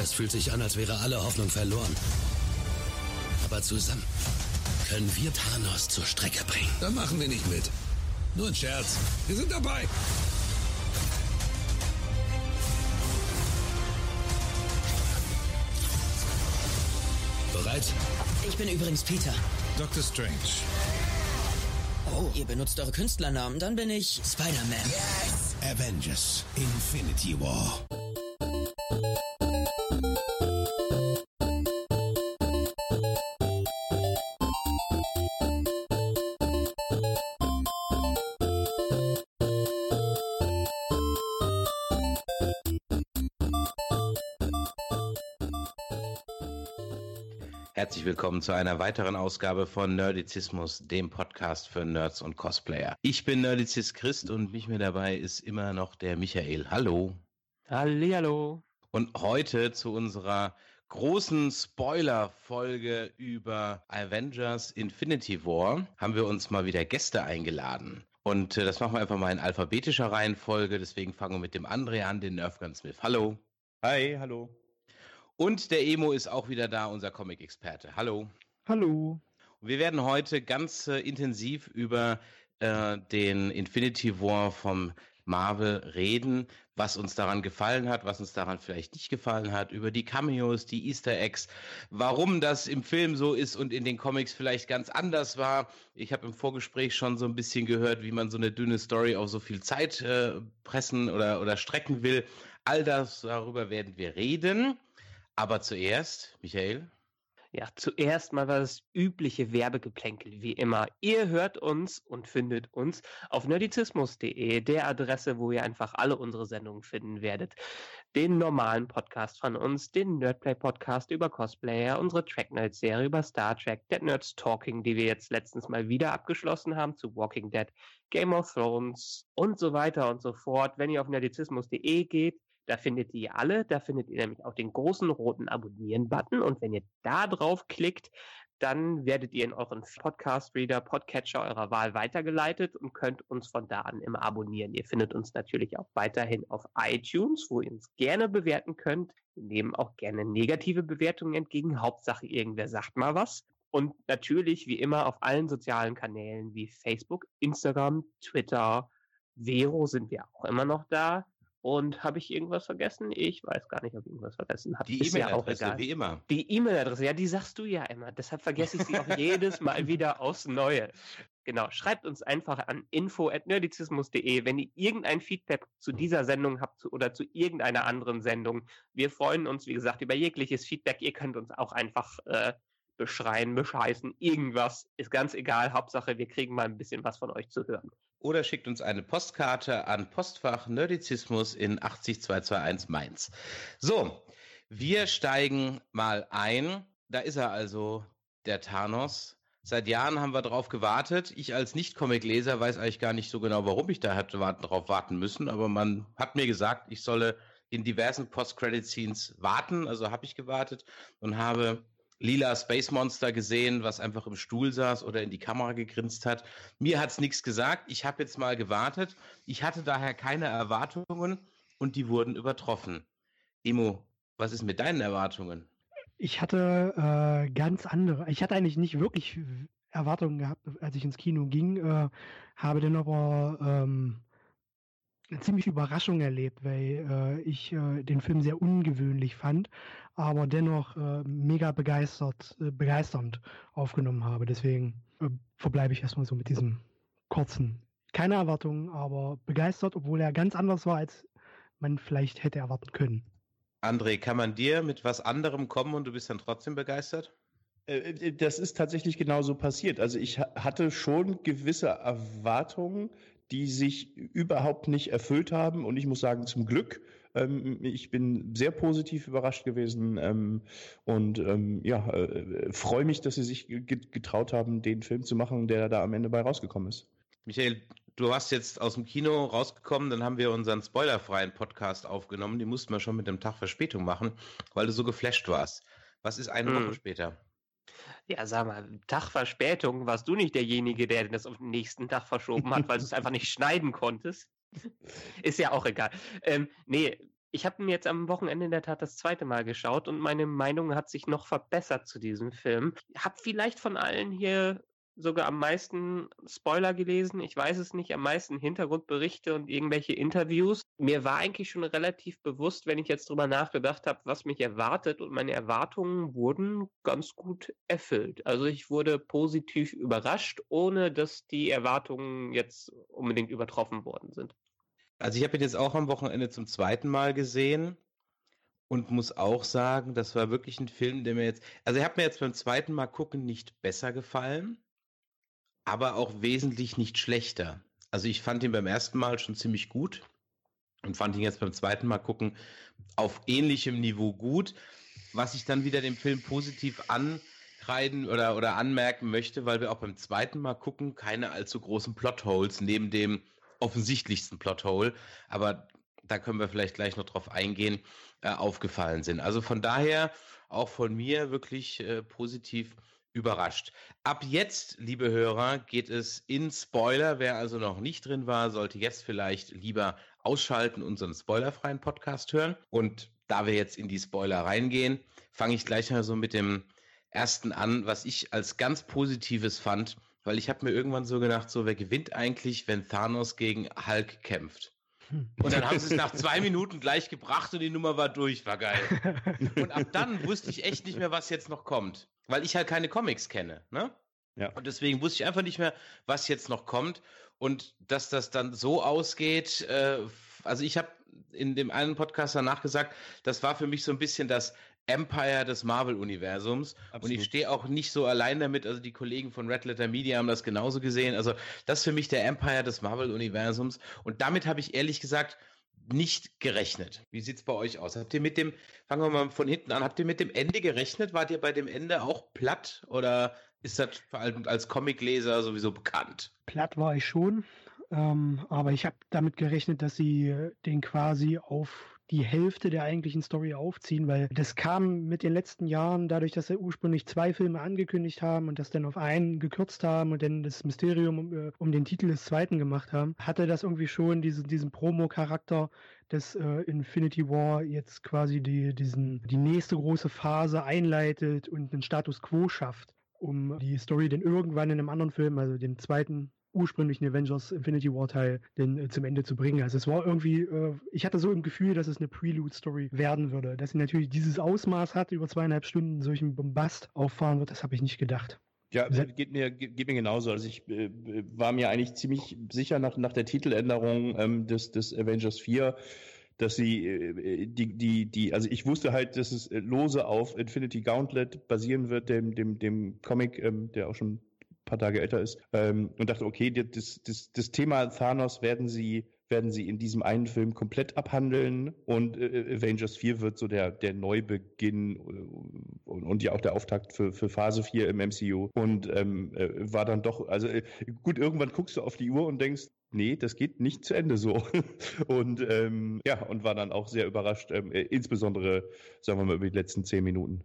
Es fühlt sich an, als wäre alle Hoffnung verloren. Aber zusammen können wir Thanos zur Strecke bringen. Dann machen wir nicht mit. Nur ein Scherz. Wir sind dabei. Bereit? Ich bin übrigens Peter. Dr. Strange. Oh, ihr benutzt eure Künstlernamen. Dann bin ich Spider-Man. Yes! Avengers Infinity War. Herzlich willkommen zu einer weiteren Ausgabe von Nerdizismus, dem Podcast für Nerds und Cosplayer. Ich bin Nerdizist Christ und mich mir dabei ist immer noch der Michael. Hallo. Hallihallo. Und heute zu unserer großen Spoiler-Folge über Avengers Infinity War haben wir uns mal wieder Gäste eingeladen. Und äh, das machen wir einfach mal in alphabetischer Reihenfolge. Deswegen fangen wir mit dem André an, den Nerfgun Smith. Hallo. Hi, hallo. Und der Emo ist auch wieder da, unser Comic-Experte. Hallo. Hallo. Und wir werden heute ganz äh, intensiv über äh, den Infinity War vom Marvel reden, was uns daran gefallen hat, was uns daran vielleicht nicht gefallen hat, über die Cameos, die Easter Eggs, warum das im Film so ist und in den Comics vielleicht ganz anders war. Ich habe im Vorgespräch schon so ein bisschen gehört, wie man so eine dünne Story auf so viel Zeit äh, pressen oder, oder strecken will. All das, darüber werden wir reden. Aber zuerst, Michael. Ja, zuerst mal das übliche Werbegeplänkel, wie immer. Ihr hört uns und findet uns auf nerdizismus.de, der Adresse, wo ihr einfach alle unsere Sendungen finden werdet. Den normalen Podcast von uns, den Nerdplay Podcast über Cosplayer, unsere Tracknight Serie über Star Trek, Dead Nerds Talking, die wir jetzt letztens mal wieder abgeschlossen haben zu Walking Dead, Game of Thrones und so weiter und so fort. Wenn ihr auf nerdizismus.de geht, da findet ihr alle, da findet ihr nämlich auch den großen roten Abonnieren-Button und wenn ihr da drauf klickt, dann werdet ihr in euren Podcast-Reader, Podcatcher eurer Wahl weitergeleitet und könnt uns von da an immer abonnieren. Ihr findet uns natürlich auch weiterhin auf iTunes, wo ihr uns gerne bewerten könnt. Wir nehmen auch gerne negative Bewertungen entgegen. Hauptsache irgendwer sagt mal was. Und natürlich, wie immer, auf allen sozialen Kanälen wie Facebook, Instagram, Twitter, Vero sind wir auch immer noch da. Und habe ich irgendwas vergessen? Ich weiß gar nicht, ob ich irgendwas vergessen habe. Die E-Mail-Adresse, ja wie immer. Die E-Mail-Adresse, ja, die sagst du ja immer. Deshalb vergesse ich sie auch jedes Mal wieder aufs Neue. Genau, schreibt uns einfach an info.nerdizismus.de, wenn ihr irgendein Feedback zu dieser Sendung habt oder zu irgendeiner anderen Sendung. Wir freuen uns, wie gesagt, über jegliches Feedback. Ihr könnt uns auch einfach äh, beschreien, bescheißen, irgendwas. Ist ganz egal. Hauptsache, wir kriegen mal ein bisschen was von euch zu hören. Oder schickt uns eine Postkarte an Postfach Nerdizismus in 80221 Mainz. So, wir steigen mal ein. Da ist er also, der Thanos. Seit Jahren haben wir drauf gewartet. Ich als Nicht-Comic-Leser weiß eigentlich gar nicht so genau, warum ich da hätte warten, drauf warten müssen. Aber man hat mir gesagt, ich solle in diversen Post-Credit-Scenes warten. Also habe ich gewartet und habe lila Space Monster gesehen, was einfach im Stuhl saß oder in die Kamera gegrinst hat. Mir hat's nichts gesagt. Ich habe jetzt mal gewartet. Ich hatte daher keine Erwartungen und die wurden übertroffen. Emo, was ist mit deinen Erwartungen? Ich hatte äh, ganz andere. Ich hatte eigentlich nicht wirklich Erwartungen gehabt, als ich ins Kino ging, äh, habe dann aber ähm, eine ziemliche Überraschung erlebt, weil äh, ich äh, den Film sehr ungewöhnlich fand, aber dennoch äh, mega begeistert, äh, begeisternd aufgenommen habe. Deswegen äh, verbleibe ich erstmal so mit diesem kurzen. Keine Erwartungen, aber begeistert, obwohl er ganz anders war, als man vielleicht hätte erwarten können. André, kann man dir mit was anderem kommen und du bist dann trotzdem begeistert? Äh, das ist tatsächlich genauso passiert. Also ich hatte schon gewisse Erwartungen, die sich überhaupt nicht erfüllt haben. Und ich muss sagen, zum Glück, ich bin sehr positiv überrascht gewesen ähm, und ähm, ja, äh, freue mich, dass sie sich getraut haben, den Film zu machen, der da am Ende bei rausgekommen ist. Michael, du warst jetzt aus dem Kino rausgekommen, dann haben wir unseren spoilerfreien Podcast aufgenommen. Die mussten wir schon mit einem Tag Verspätung machen, weil du so geflasht warst. Was ist eine hm. Woche später? Ja, sag mal, Tag Verspätung, warst du nicht derjenige, der das auf den nächsten Tag verschoben hat, weil du es einfach nicht schneiden konntest? Ist ja auch egal. Ähm, nee, Ich habe ihn jetzt am Wochenende in der Tat das zweite Mal geschaut und meine Meinung hat sich noch verbessert zu diesem Film. Hab vielleicht von allen hier sogar am meisten Spoiler gelesen. Ich weiß es nicht, am meisten Hintergrundberichte und irgendwelche Interviews. Mir war eigentlich schon relativ bewusst, wenn ich jetzt drüber nachgedacht habe, was mich erwartet und meine Erwartungen wurden ganz gut erfüllt. Also ich wurde positiv überrascht, ohne dass die Erwartungen jetzt unbedingt übertroffen worden sind. Also ich habe ihn jetzt auch am Wochenende zum zweiten Mal gesehen und muss auch sagen, das war wirklich ein Film, der mir jetzt, also er hat mir jetzt beim zweiten Mal gucken nicht besser gefallen aber auch wesentlich nicht schlechter. Also ich fand ihn beim ersten Mal schon ziemlich gut und fand ihn jetzt beim zweiten Mal gucken auf ähnlichem Niveau gut, was ich dann wieder dem Film positiv ankreiden oder, oder anmerken möchte, weil wir auch beim zweiten Mal gucken keine allzu großen Plotholes neben dem offensichtlichsten Plothole, aber da können wir vielleicht gleich noch drauf eingehen, äh, aufgefallen sind. Also von daher auch von mir wirklich äh, positiv überrascht. Ab jetzt, liebe Hörer, geht es in Spoiler. Wer also noch nicht drin war, sollte jetzt vielleicht lieber ausschalten, unseren spoilerfreien Podcast hören. Und da wir jetzt in die Spoiler reingehen, fange ich gleich mal so mit dem ersten an, was ich als ganz positives fand, weil ich habe mir irgendwann so gedacht, so wer gewinnt eigentlich, wenn Thanos gegen Hulk kämpft? Und dann haben sie es nach zwei Minuten gleich gebracht und die Nummer war durch, war geil. Und ab dann wusste ich echt nicht mehr, was jetzt noch kommt weil ich halt keine Comics kenne, ne? Ja. Und deswegen wusste ich einfach nicht mehr, was jetzt noch kommt. Und dass das dann so ausgeht, äh, also ich habe in dem einen Podcast danach gesagt, das war für mich so ein bisschen das Empire des Marvel-Universums. Und ich stehe auch nicht so allein damit. Also die Kollegen von Red Letter Media haben das genauso gesehen. Also das ist für mich der Empire des Marvel-Universums. Und damit habe ich ehrlich gesagt nicht gerechnet. Wie sieht es bei euch aus? Habt ihr mit dem, fangen wir mal von hinten an, habt ihr mit dem Ende gerechnet? Wart ihr bei dem Ende auch platt oder ist das vor allem als Comicleser sowieso bekannt? Platt war ich schon, ähm, aber ich habe damit gerechnet, dass sie den quasi auf die Hälfte der eigentlichen Story aufziehen, weil das kam mit den letzten Jahren dadurch, dass sie ursprünglich zwei Filme angekündigt haben und das dann auf einen gekürzt haben und dann das Mysterium um, äh, um den Titel des zweiten gemacht haben, hatte das irgendwie schon diese, diesen Promo-Charakter, dass äh, Infinity War jetzt quasi die, diesen, die nächste große Phase einleitet und einen Status Quo schafft um die Story dann irgendwann in einem anderen Film, also dem zweiten ursprünglichen Avengers Infinity War Teil denn äh, zum Ende zu bringen. Also es war irgendwie, äh, ich hatte so im Gefühl, dass es eine Prelude-Story werden würde. Dass sie natürlich dieses Ausmaß hat, über zweieinhalb Stunden solchen Bombast auffahren wird, das habe ich nicht gedacht. Ja, geht mir, geht mir genauso. Also ich äh, war mir eigentlich ziemlich sicher nach, nach der Titeländerung ähm, des, des Avengers 4, dass sie äh, die, die, die, also ich wusste halt, dass es lose auf Infinity Gauntlet basieren wird, dem, dem, dem Comic, ähm, der auch schon paar Tage älter ist, ähm, und dachte, okay, das, das, das Thema Thanos werden sie werden sie in diesem einen Film komplett abhandeln und äh, Avengers 4 wird so der, der Neubeginn äh, und, und, ja auch der Auftakt für, für Phase 4 im MCU und ähm, äh, war dann doch, also äh, gut, irgendwann guckst du auf die Uhr und denkst, nee, das geht nicht zu Ende so. und ähm, ja, und war dann auch sehr überrascht, ähm, äh, insbesondere, sagen wir mal, über die letzten zehn Minuten.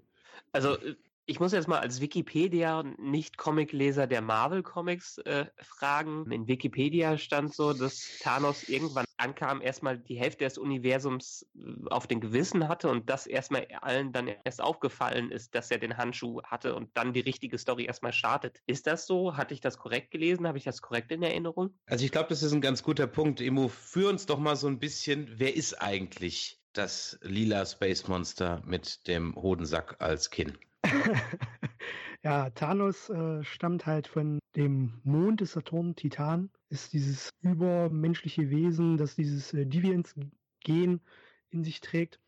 Also äh, ich muss jetzt mal als Wikipedia nicht Comicleser der Marvel Comics äh, fragen. In Wikipedia stand so, dass Thanos irgendwann ankam, erstmal die Hälfte des Universums äh, auf den Gewissen hatte und das erstmal allen dann erst aufgefallen ist, dass er den Handschuh hatte und dann die richtige Story erstmal startet. Ist das so? Hatte ich das korrekt gelesen? Habe ich das korrekt in Erinnerung? Also ich glaube, das ist ein ganz guter Punkt. Emo, führ uns doch mal so ein bisschen, wer ist eigentlich das lila Space Monster mit dem Hodensack als Kinn? ja, Thanos äh, stammt halt von dem Mond des Saturn, Titan, ist dieses übermenschliche Wesen, das dieses äh, Deviants-Gen in sich trägt.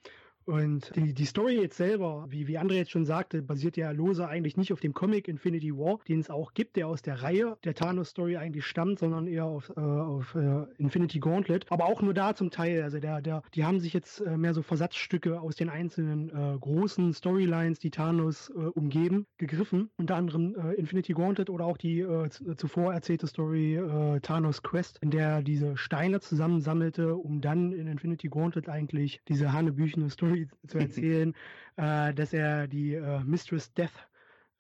Und die, die Story jetzt selber, wie, wie André jetzt schon sagte, basiert ja lose eigentlich nicht auf dem Comic Infinity War, den es auch gibt, der aus der Reihe der Thanos-Story eigentlich stammt, sondern eher auf, äh, auf äh, Infinity Gauntlet. Aber auch nur da zum Teil. Also der, der, die haben sich jetzt äh, mehr so Versatzstücke aus den einzelnen äh, großen Storylines, die Thanos äh, umgeben, gegriffen. Unter anderem äh, Infinity Gauntlet oder auch die zuvor erzählte Story Thanos Quest, in der diese Steine zusammensammelte, um dann in Infinity Gauntlet eigentlich diese hanebüchene Story zu erzählen, äh, dass er die äh, Mistress Death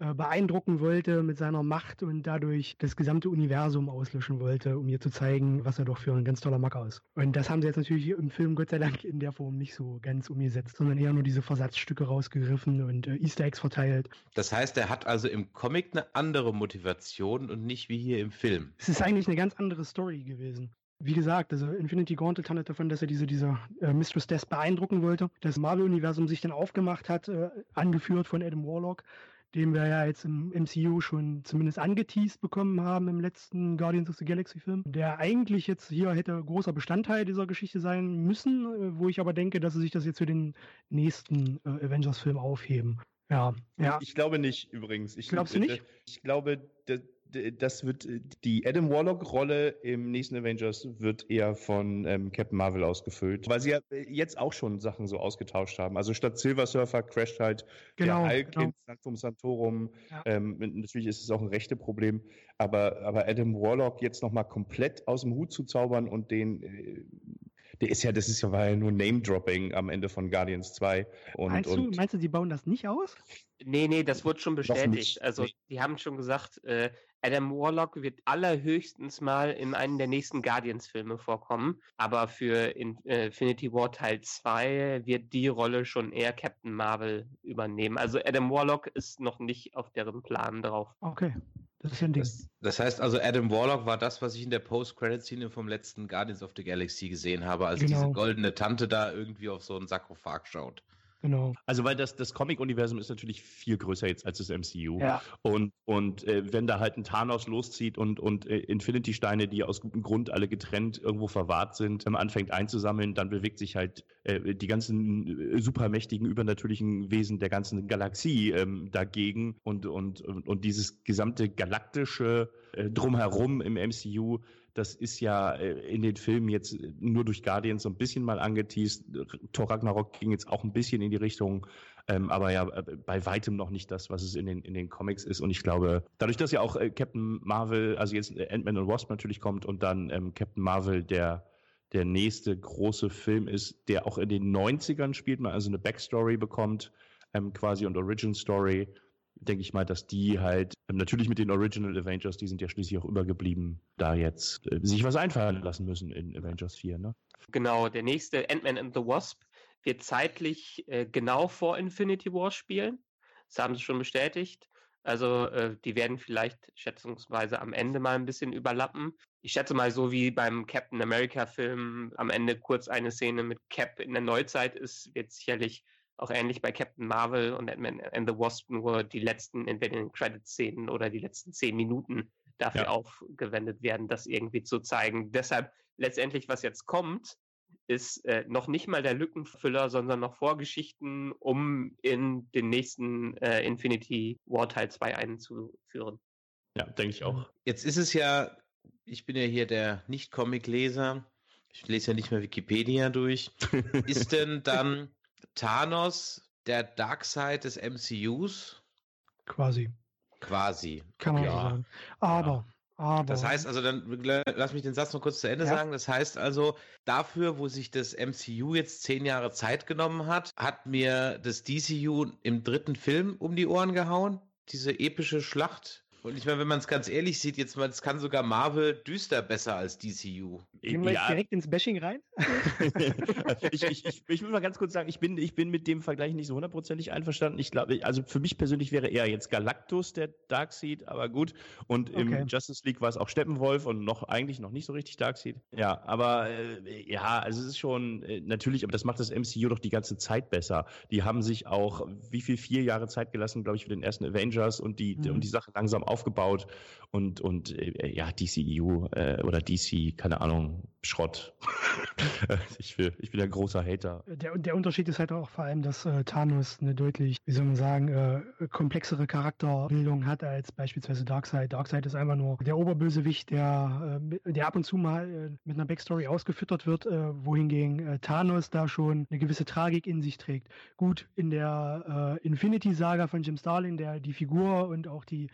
äh, beeindrucken wollte mit seiner Macht und dadurch das gesamte Universum auslöschen wollte, um ihr zu zeigen, was er doch für ein ganz toller Macker ist. Und das haben sie jetzt natürlich im Film Gott sei Dank in der Form nicht so ganz umgesetzt, sondern eher nur diese Versatzstücke rausgegriffen und äh, Easter Eggs verteilt. Das heißt, er hat also im Comic eine andere Motivation und nicht wie hier im Film. Es ist eigentlich eine ganz andere Story gewesen. Wie gesagt, also Infinity Gauntlet handelt davon, dass er diese, diese äh, Mistress Death beeindrucken wollte. Das Marvel-Universum sich dann aufgemacht hat, äh, angeführt von Adam Warlock, den wir ja jetzt im MCU schon zumindest angeteased bekommen haben im letzten Guardians of the Galaxy Film, der eigentlich jetzt hier hätte großer Bestandteil dieser Geschichte sein müssen, äh, wo ich aber denke, dass sie sich das jetzt für den nächsten äh, Avengers-Film aufheben. Ja, ja. Ich glaube nicht übrigens. Ich, Glaubst du nicht? Ich glaube, das wird die Adam Warlock-Rolle im nächsten Avengers wird eher von ähm, Captain Marvel ausgefüllt, weil sie ja jetzt auch schon Sachen so ausgetauscht haben. Also statt Silver Surfer crasht halt Genau, der Hulk genau. in Sanctum Santorum. Ja. Ähm, natürlich ist es auch ein rechte Problem, aber, aber Adam Warlock jetzt nochmal komplett aus dem Hut zu zaubern und den äh, der ist ja, das ist ja, war ja nur Name-Dropping am Ende von Guardians 2. Und, meinst, und du, meinst du, die bauen das nicht aus? Nee, nee, das wurde schon bestätigt. Also, die haben schon gesagt, äh, Adam Warlock wird allerhöchstens mal in einem der nächsten Guardians-Filme vorkommen. Aber für äh, Infinity War Teil 2 wird die Rolle schon eher Captain Marvel übernehmen. Also, Adam Warlock ist noch nicht auf deren Plan drauf. Okay, das ist ja ein Ding. Das, das heißt also, Adam Warlock war das, was ich in der Post-Credit-Szene vom letzten Guardians of the Galaxy gesehen habe, als Genau. diese goldene Tante da irgendwie auf so einen Sarkophag schaut. Genau. Also weil das, das Comic-Universum ist natürlich viel größer jetzt als das MCU. Ja. Und, und äh, wenn da halt ein Thanos loszieht und, und äh, Infinity-Steine, die aus gutem Grund alle getrennt irgendwo verwahrt sind, ähm, anfängt einzusammeln, dann bewegt sich halt äh, die ganzen äh, supermächtigen, übernatürlichen Wesen der ganzen Galaxie ähm, dagegen. Und, und, und, und dieses gesamte galaktische äh, Drumherum im MCU, das ist ja äh, in den Filmen jetzt nur durch Guardians so ein bisschen mal angeteased. Thor Ragnarok ging jetzt auch ein bisschen in die Richtung, ähm, aber ja, äh, bei weitem noch nicht das, was es in den, in den Comics ist. Und ich glaube, dadurch, dass ja auch äh, Captain Marvel, also jetzt äh, Ant-Man und Wasp natürlich kommt und dann ähm, Captain Marvel der der nächste große Film ist, der auch in den 90ern spielt, man also eine Backstory bekommt, ähm, quasi und Origin Story, denke ich mal, dass die halt ähm, natürlich mit den Original Avengers, die sind ja schließlich auch übergeblieben, da jetzt äh, sich was einfallen lassen müssen in Avengers 4, ne? Genau, der nächste Ant-Man and the Wasp wird zeitlich äh, genau vor Infinity War spielen. Das haben sie schon bestätigt. Also äh, die werden vielleicht schätzungsweise am Ende mal ein bisschen überlappen. Ich schätze mal so wie beim Captain America Film am Ende kurz eine Szene mit Cap in der Neuzeit ist, wird sicherlich auch ähnlich bei Captain Marvel und Ant-Man and the Wasp nur die letzten entweder in den Credit-Szenen oder die letzten zehn Minuten dafür Ja. aufgewendet werden, das irgendwie zu zeigen. Deshalb letztendlich, was jetzt kommt, ist äh, noch nicht mal der Lückenfüller, sondern noch Vorgeschichten, um in den nächsten äh, Infinity War Teil 2 einzuführen. Ja, denke ich auch. Jetzt ist es ja, ich bin ja hier der Nicht-Comic-Leser. Ich lese ja nicht mehr Wikipedia durch. ist denn dann Thanos der Darkseid des MCUs? Quasi. Quasi. Kann man Ja. so sagen. Aber, aber. Das heißt also, dann lass mich den Satz noch kurz zu Ende Ja. sagen. Das heißt also, dafür, wo sich das MCU jetzt zehn Jahre Zeit genommen hat, hat mir das DCU im dritten Film um die Ohren gehauen. Diese epische Schlacht. Und ich meine, wenn man es ganz ehrlich sieht, jetzt mal, es kann sogar Marvel düster besser als DCU. Gehen wir jetzt direkt ins Bashing rein? ich, ich, ich, ich will mal ganz kurz sagen, ich bin, ich bin mit dem Vergleich nicht so hundertprozentig einverstanden. Ich glaube, also für mich persönlich wäre eher jetzt Galactus der Darkseid, aber gut. Und im Okay. Justice League war es auch Steppenwolf und noch eigentlich noch nicht so richtig Darkseid. Ja, aber äh, ja, also es ist schon äh, natürlich, aber das macht das MCU doch die ganze Zeit besser. Die haben sich auch wie viel vier Jahre Zeit gelassen, glaube ich, für den ersten Avengers und die Mhm. und die Sache langsam aufgebaut und und äh, ja DCEU äh, oder DC, keine Ahnung, Schrott. ich, will, ich bin ein großer Hater. Der, der Unterschied ist halt auch vor allem, dass äh, Thanos eine deutlich, wie soll man sagen, äh, komplexere Charakterbildung hat als beispielsweise Darkseid. Darkseid ist einfach nur der Oberbösewicht, der, äh, der ab und zu mal äh, mit einer Backstory ausgefüttert wird, äh, wohingegen äh, Thanos da schon eine gewisse Tragik in sich trägt. Gut, in der äh, Infinity-Saga von Jim Starlin, der die Figur und auch die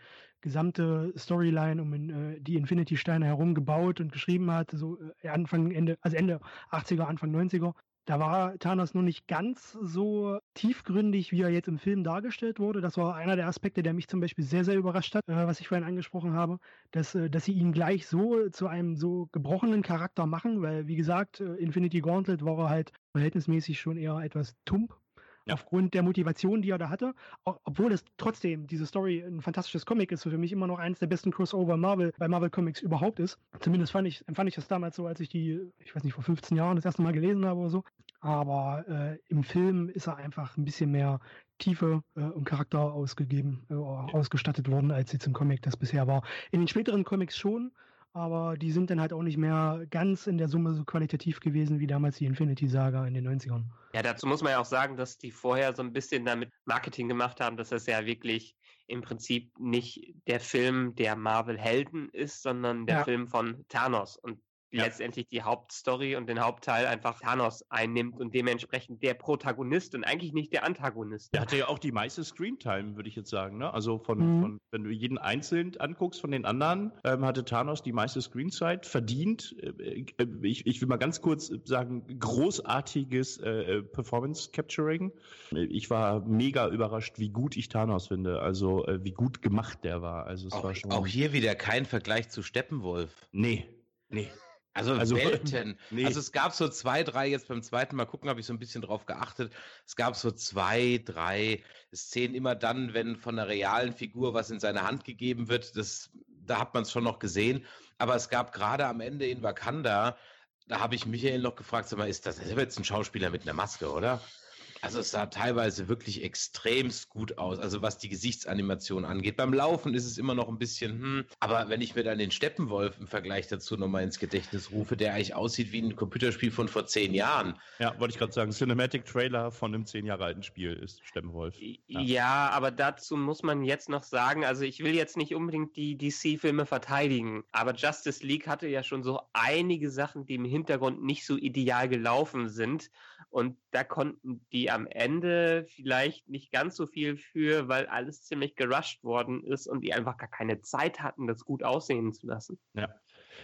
gesamte Storyline um äh, die Infinity-Steine herum gebaut und geschrieben hat, so äh, Anfang, Ende, also Ende 80er, Anfang 90er. Da war Thanos nur nicht ganz so tiefgründig, wie er jetzt im Film dargestellt wurde. Das war einer der Aspekte, der mich zum Beispiel sehr, sehr überrascht hat, äh, was ich vorhin angesprochen habe, dass, äh, dass sie ihn gleich so zu einem so gebrochenen Charakter machen, weil, wie gesagt, äh, Infinity Gauntlet war er halt verhältnismäßig schon eher etwas tump ja. aufgrund der Motivation, die er da hatte. Auch, obwohl es trotzdem, diese Story ein fantastisches Comic ist, für mich immer noch eines der besten Crossover Marvel bei Marvel Comics überhaupt ist. Zumindest fand ich, empfand ich das damals so, als ich die, ich weiß nicht, vor 15 Jahren das erste Mal gelesen habe oder so. Aber äh, im Film ist er einfach ein bisschen mehr Tiefe äh, und Charakter ausgegeben, äh, ausgestattet worden, als jetzt im Comic das bisher war. In den späteren Comics schon, aber die sind dann halt auch nicht mehr ganz in der Summe so qualitativ gewesen wie damals die Infinity Saga in den 90ern. Ja, dazu muss man ja auch sagen, dass die vorher so ein bisschen damit Marketing gemacht haben, dass das ja wirklich im Prinzip nicht der Film der Marvel-Helden ist, sondern der ja. Film von Thanos. Und ja. letztendlich die Hauptstory und den Hauptteil einfach Thanos einnimmt und dementsprechend der Protagonist und eigentlich nicht der Antagonist. Der hatte ja auch die meiste Screentime, würde ich jetzt sagen. Ne? Also von, mhm. von, wenn du jeden einzeln anguckst von den anderen, ähm, hatte Thanos die meiste Screenzeit verdient. Äh, äh, ich, ich will mal ganz kurz sagen, großartiges äh, äh, Performance Capturing. Ich war mega überrascht, wie gut ich Thanos finde. Also äh, wie gut gemacht der war. Also es auch, war schon. Auch hier wieder kein Vergleich zu Steppenwolf. Nee. Nee. Also, also Welten. Nee. Also es gab so zwei, drei, jetzt beim zweiten Mal gucken, habe ich so ein bisschen drauf geachtet. Es gab so zwei, drei Szenen immer dann, wenn von einer realen Figur was in seine Hand gegeben wird. Das, da hat man es schon noch gesehen. Aber es gab gerade am Ende in Wakanda, da habe ich Michael noch gefragt, sag mal, ist das, das ist jetzt ein Schauspieler mit einer Maske, oder? Also es sah teilweise wirklich extremst gut aus, also was die Gesichtsanimation angeht. Beim Laufen ist es immer noch ein bisschen, hm, aber wenn ich mir dann den Steppenwolf im Vergleich dazu nochmal ins Gedächtnis rufe, der eigentlich aussieht wie ein Computerspiel von vor zehn Jahren. Ja, wollte ich gerade sagen, Cinematic Trailer von einem zehn Jahre alten Spiel ist Steppenwolf. Ja. ja, aber dazu muss man jetzt noch sagen, also ich will jetzt nicht unbedingt die DC-Filme verteidigen, aber Justice League hatte ja schon so einige Sachen, die im Hintergrund nicht so ideal gelaufen sind und da konnten die am Ende vielleicht nicht ganz so viel für, weil alles ziemlich gerusht worden ist und die einfach gar keine Zeit hatten, das gut aussehen zu lassen. Ja.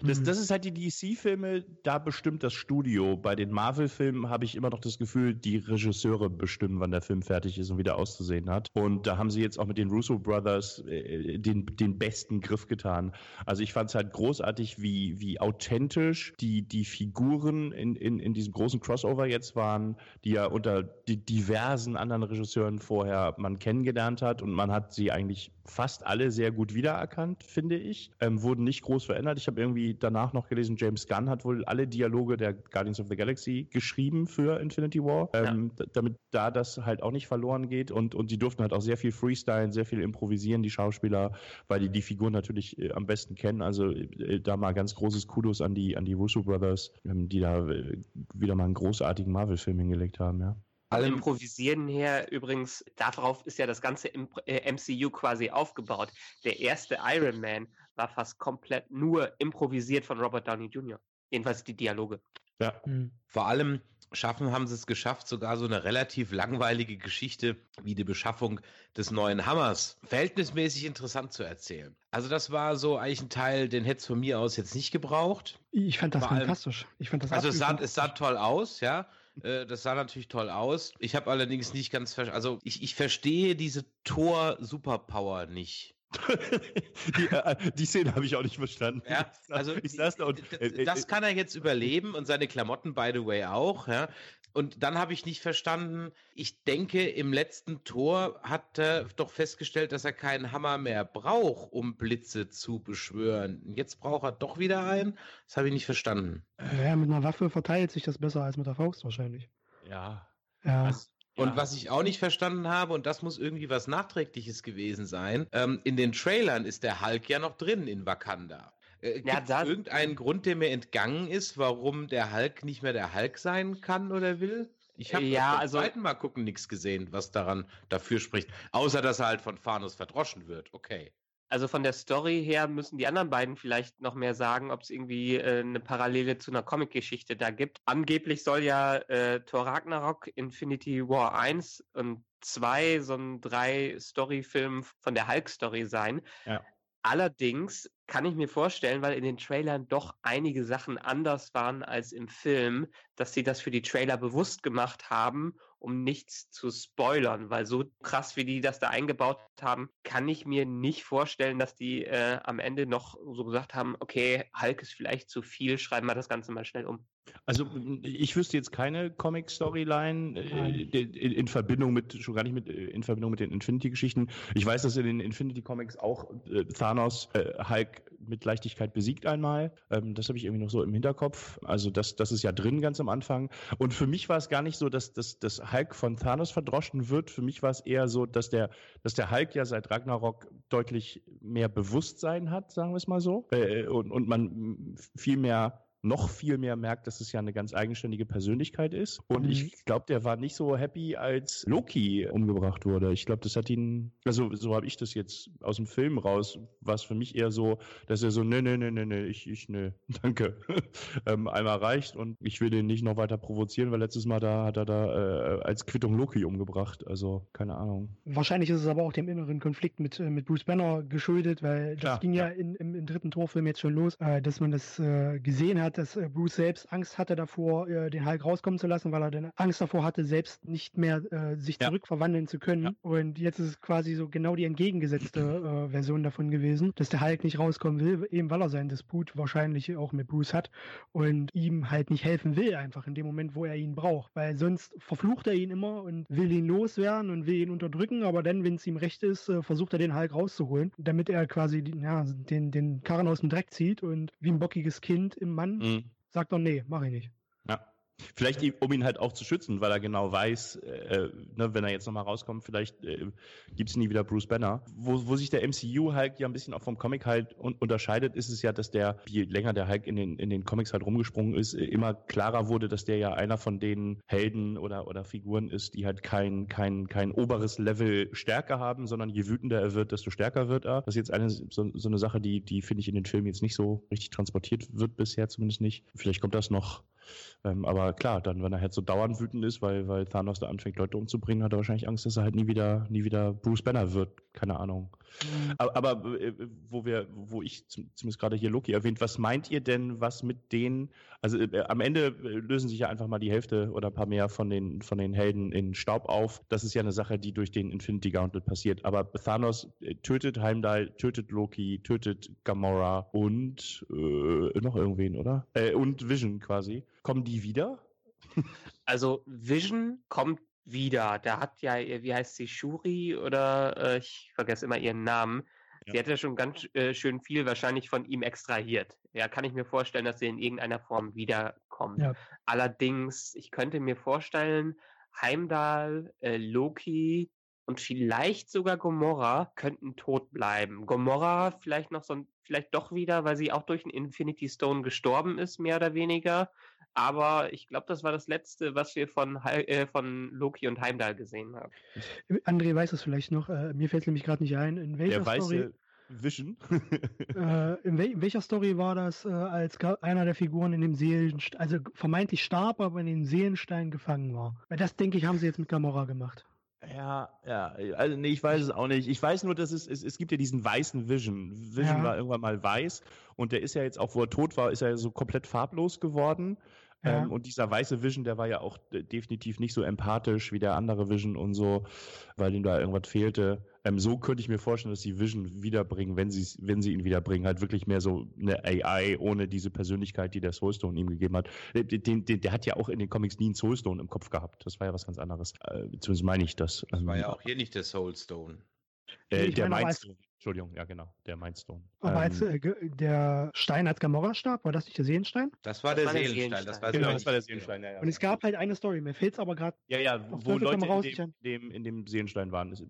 Das, mhm. das ist halt die DC-Filme, da bestimmt das Studio. Bei den Marvel-Filmen habe ich immer noch das Gefühl, die Regisseure bestimmen, wann der Film fertig ist und wieder auszusehen hat. Und da haben sie jetzt auch mit den Russo Brothers äh, den, den besten Griff getan. Also ich fand es halt großartig, wie, wie authentisch die, die Figuren in, in, in diesem großen Crossover jetzt waren, die ja unter diversen anderen Regisseuren vorher man kennengelernt hat und man hat sie eigentlich fast alle sehr gut wiedererkannt, finde ich. Ähm, wurden nicht groß verändert. Ich habe irgendwie danach noch gelesen, James Gunn hat wohl alle Dialoge der Guardians of the Galaxy geschrieben für Infinity War, ähm, ja. damit da das halt auch nicht verloren geht. Und, und die durften halt auch sehr viel freestylen, sehr viel improvisieren, die Schauspieler, weil die die Figuren natürlich äh, am besten kennen. Also äh, da mal ganz großes Kudos an die, an die Russo Brothers, ähm, die da äh, wieder mal einen großartigen Marvel-Film hingelegt haben, ja. Allem Improvisieren her übrigens, darauf ist ja das ganze MCU äh, quasi aufgebaut. Der erste Iron Man war fast komplett nur improvisiert von Robert Downey Jr. Jedenfalls die Dialoge. Ja. Mhm. Vor allem schaffen haben sie es geschafft, sogar so eine relativ langweilige Geschichte wie die Beschaffung des neuen Hammers verhältnismäßig interessant zu erzählen. Also das war so eigentlich ein Teil, den hätte es von mir aus jetzt nicht gebraucht. Ich fand das Vor fantastisch. ich fand das also es sah, es sah toll aus, ja. Äh, das sah natürlich toll aus. Ich habe allerdings nicht ganz verstanden. Also ich, ich verstehe diese Tor-Superpower nicht. die, äh, die, Szene habe ich auch nicht verstanden. Ja, also ich saß da und, äh, äh, das kann er jetzt überleben und seine Klamotten, by the way, auch. Ja. Und dann habe ich nicht verstanden, ich denke, im letzten Tor hat er doch festgestellt, dass er keinen Hammer mehr braucht, um Blitze zu beschwören. Jetzt braucht er doch wieder einen. Das habe ich nicht verstanden. Ja, mit einer Waffe verteilt sich das besser als mit der Faust wahrscheinlich. Ja. Ja. Also, und ja. was ich auch nicht verstanden habe, und das muss irgendwie was Nachträgliches gewesen sein, ähm, in den Trailern ist der Hulk ja noch drin in Wakanda. Äh, Gibt ja, es irgendeinen Grund, der mir entgangen ist, warum der Hulk nicht mehr der Hulk sein kann oder will? Ich habe ja, beim also, zweiten Mal gucken nichts gesehen, was daran dafür spricht. Außer, dass er halt von Thanos verdroschen wird. Okay. Also von der Story her müssen die anderen beiden vielleicht noch mehr sagen, ob es irgendwie äh, eine Parallele zu einer Comic-Geschichte da gibt. Angeblich soll ja äh, Thor Ragnarok, Infinity War 1 und 2 so ein drei Story-Film von der Hulk-Story sein. Ja. Allerdings kann ich mir vorstellen, weil in den Trailern doch einige Sachen anders waren als im Film, dass sie das für die Trailer bewusst gemacht haben, um nichts zu spoilern, weil so krass wie die das da eingebaut haben, kann ich mir nicht vorstellen, dass die äh, am Ende noch so gesagt haben, okay, Hulk ist vielleicht zu viel, schreiben wir das Ganze mal schnell um. Also ich wüsste jetzt keine Comic-Storyline äh, in, in, Verbindung mit, schon gar nicht mit, äh, in Verbindung mit den Infinity-Geschichten. Ich weiß, dass in den Infinity-Comics auch äh, Thanos äh, Hulk mit Leichtigkeit besiegt einmal. Ähm, das habe ich irgendwie noch so im Hinterkopf. Also das, das ist ja drin ganz am Anfang. Und für mich war es gar nicht so, dass, dass, dass Hulk von Thanos verdroschen wird. Für mich war es eher so, dass der, dass der Hulk ja seit Ragnarok deutlich mehr Bewusstsein hat, sagen wir es mal so. Äh, und, und man viel mehr noch viel mehr merkt, dass es ja eine ganz eigenständige Persönlichkeit ist. Und mhm. ich glaube, der war nicht so happy, als Loki umgebracht wurde. Ich glaube, das hat ihn, also so habe ich das jetzt aus dem Film raus, war es für mich eher so, dass er so, nee, nee, nee, nee, nee, ich, ich, nee, danke. ähm, einmal reicht und ich will den nicht noch weiter provozieren, weil letztes Mal da hat er da äh, als Quittung Loki umgebracht. Also, keine Ahnung. Wahrscheinlich ist es aber auch dem inneren Konflikt mit, äh, mit Bruce Banner geschuldet, weil das Klar, ging ja, ja in, im, im, dritten Torfilm jetzt schon los, äh, dass man das äh, gesehen hat, hat, dass äh, Bruce selbst Angst hatte davor, äh, den Hulk rauskommen zu lassen, weil er dann Angst davor hatte, selbst nicht mehr äh, sich ja. zurückverwandeln zu können. Ja. Und jetzt ist es quasi so genau die entgegengesetzte äh, Version davon gewesen, dass der Hulk nicht rauskommen will, eben weil er seinen Disput wahrscheinlich auch mit Bruce hat und ihm halt nicht helfen will, einfach in dem Moment, wo er ihn braucht. Weil sonst verflucht er ihn immer und will ihn loswerden und will ihn unterdrücken, aber dann, wenn es ihm recht ist, äh, versucht er den Hulk rauszuholen, damit er quasi ja, den, den Karren aus dem Dreck zieht und wie ein bockiges Kind im Mann Mhm. Sagt doch, nee, mach ich nicht. Vielleicht, um ihn halt auch zu schützen, weil er genau weiß, äh, ne, wenn er jetzt nochmal rauskommt, vielleicht äh, gibt es nie wieder Bruce Banner. Wo, wo sich der MCU halt ja ein bisschen auch vom Comic halt un unterscheidet, ist es ja, dass der, je länger der Hulk in den, in den Comics halt rumgesprungen ist, äh, immer klarer wurde, dass der ja einer von den Helden oder, oder Figuren ist, die halt kein, kein, kein oberes Level Stärke haben, sondern je wütender er wird, desto stärker wird er. Das ist jetzt eine, so, so eine Sache, die, die finde ich in den Filmen jetzt nicht so richtig transportiert wird bisher zumindest nicht. Vielleicht kommt das noch. Ähm, aber klar, dann, wenn er halt so dauernd wütend ist, weil, weil Thanos da anfängt, Leute umzubringen, hat er wahrscheinlich Angst, dass er halt nie wieder, nie wieder Bruce Banner wird. Keine Ahnung. Mhm. Aber, aber äh, wo wir, wo ich zumindest gerade hier Loki erwähnt, was meint ihr denn, was mit denen, also äh, am Ende äh, lösen sich ja einfach mal die Hälfte oder ein paar mehr von den, von den Helden in Staub auf. Das ist ja eine Sache, die durch den Infinity Gauntlet passiert. Aber Thanos äh, tötet Heimdall, tötet Loki, tötet Gamora und äh, noch irgendwen, oder? Äh, und Vision quasi. Kommen die wieder? Also Vision kommt wieder. Da hat ja, wie heißt sie, Shuri oder äh, ich vergesse immer ihren Namen. Ja. Sie hat ja schon ganz äh, schön viel wahrscheinlich von ihm extrahiert. Ja, kann ich mir vorstellen, dass sie in irgendeiner Form wiederkommt. Ja. Allerdings, ich könnte mir vorstellen, Heimdall, äh, Loki und vielleicht sogar Gomorra könnten tot bleiben. Gomorra vielleicht noch so ein, vielleicht doch wieder, weil sie auch durch den Infinity Stone gestorben ist, mehr oder weniger. Aber ich glaube, das war das Letzte, was wir von, äh, von Loki und Heimdall gesehen haben. André weiß es vielleicht noch. Äh, mir fällt es nämlich gerade nicht ein. In welcher Der weiße Story? Vision. äh, in, wel in, welcher Story war das, äh, als einer der Figuren in dem Seelenstein, also vermeintlich starb, aber in dem Seelenstein gefangen war? Weil das, denke ich, haben sie jetzt mit Gamora gemacht. Ja, ja, also nee, ich weiß es auch nicht. Ich weiß nur, dass es, es, es gibt ja diesen weißen Vision. Vision ja. war irgendwann mal weiß und der ist ja jetzt auch, wo er tot war, ist er so komplett farblos geworden. Ja. Ähm, und dieser weiße Vision, der war ja auch definitiv nicht so empathisch wie der andere Vision und so, weil ihm da irgendwas fehlte. Ähm, so könnte ich mir vorstellen, dass sie Vision wiederbringen, wenn sie wenn sie ihn wiederbringen, halt wirklich mehr so eine AI ohne diese Persönlichkeit, die der Soulstone ihm gegeben hat. Den, den, den, der hat ja auch in den Comics nie einen Soulstone im Kopf gehabt. Das war ja was ganz anderes. Äh, zumindest meine ich das. Das war ja auch hier nicht der Soulstone. Äh, der Mindstone. Entschuldigung, ja genau, der Mindstone. Aber ähm, als äh, der Stein als Gamora starb, war das nicht der Seelenstein? Das war der, das Seelenstein. Seelenstein. Das war, genau, das war der Seelenstein, ja, ja. Und es gab halt eine Story, mir fehlt es aber gerade. Ja, ja, wo Leute in dem, dem, in dem Seelenstein waren. Das,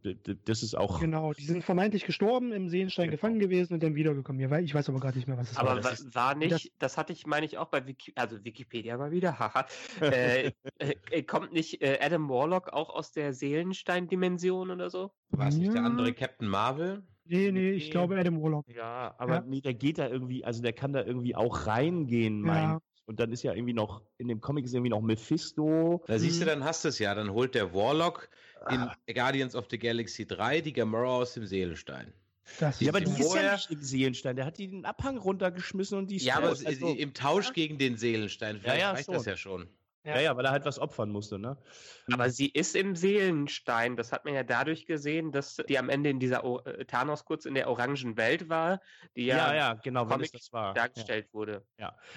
das, ist auch... Genau, die sind vermeintlich gestorben, im Seelenstein genau. gefangen gewesen und dann wiedergekommen. Ich weiß aber gerade nicht mehr, was es aber war. Aber war, war nicht, das, das, hatte ich, meine ich, auch bei Wiki, also Wikipedia mal wieder, haha. äh, äh, kommt nicht äh, Adam Warlock auch aus der Seelenstein-Dimension oder so? War es nicht der andere Captain Marvel? Nee, nee, ich glaube Adam Warlock. Ja, aber ja. nee, der geht da irgendwie, also der kann da irgendwie auch reingehen, mein. Und dann ist ja irgendwie noch, in dem Comic ist irgendwie noch Mephisto. Da siehst du, mhm. dann hast du es ja. Dann holt der Warlock in ah. Guardians of the Galaxy 3 die Gamora aus dem Seelenstein. Das Ja, aber die ist ja nicht im Seelenstein. Der hat die den Abhang runtergeschmissen und die ist Ja, aber also, im Tausch gegen den Seelenstein, vielleicht ja, reicht schon. das ja schon. Ja, ja, weil er halt was opfern musste, ne? Aber sie ist im Seelenstein. Das hat man ja dadurch gesehen, dass die am Ende in dieser o äh, Thanos kurz in der orangen Welt war, die ja, Ja, ja, genau, wenn es Comic das war. Ja. dargestellt wurde.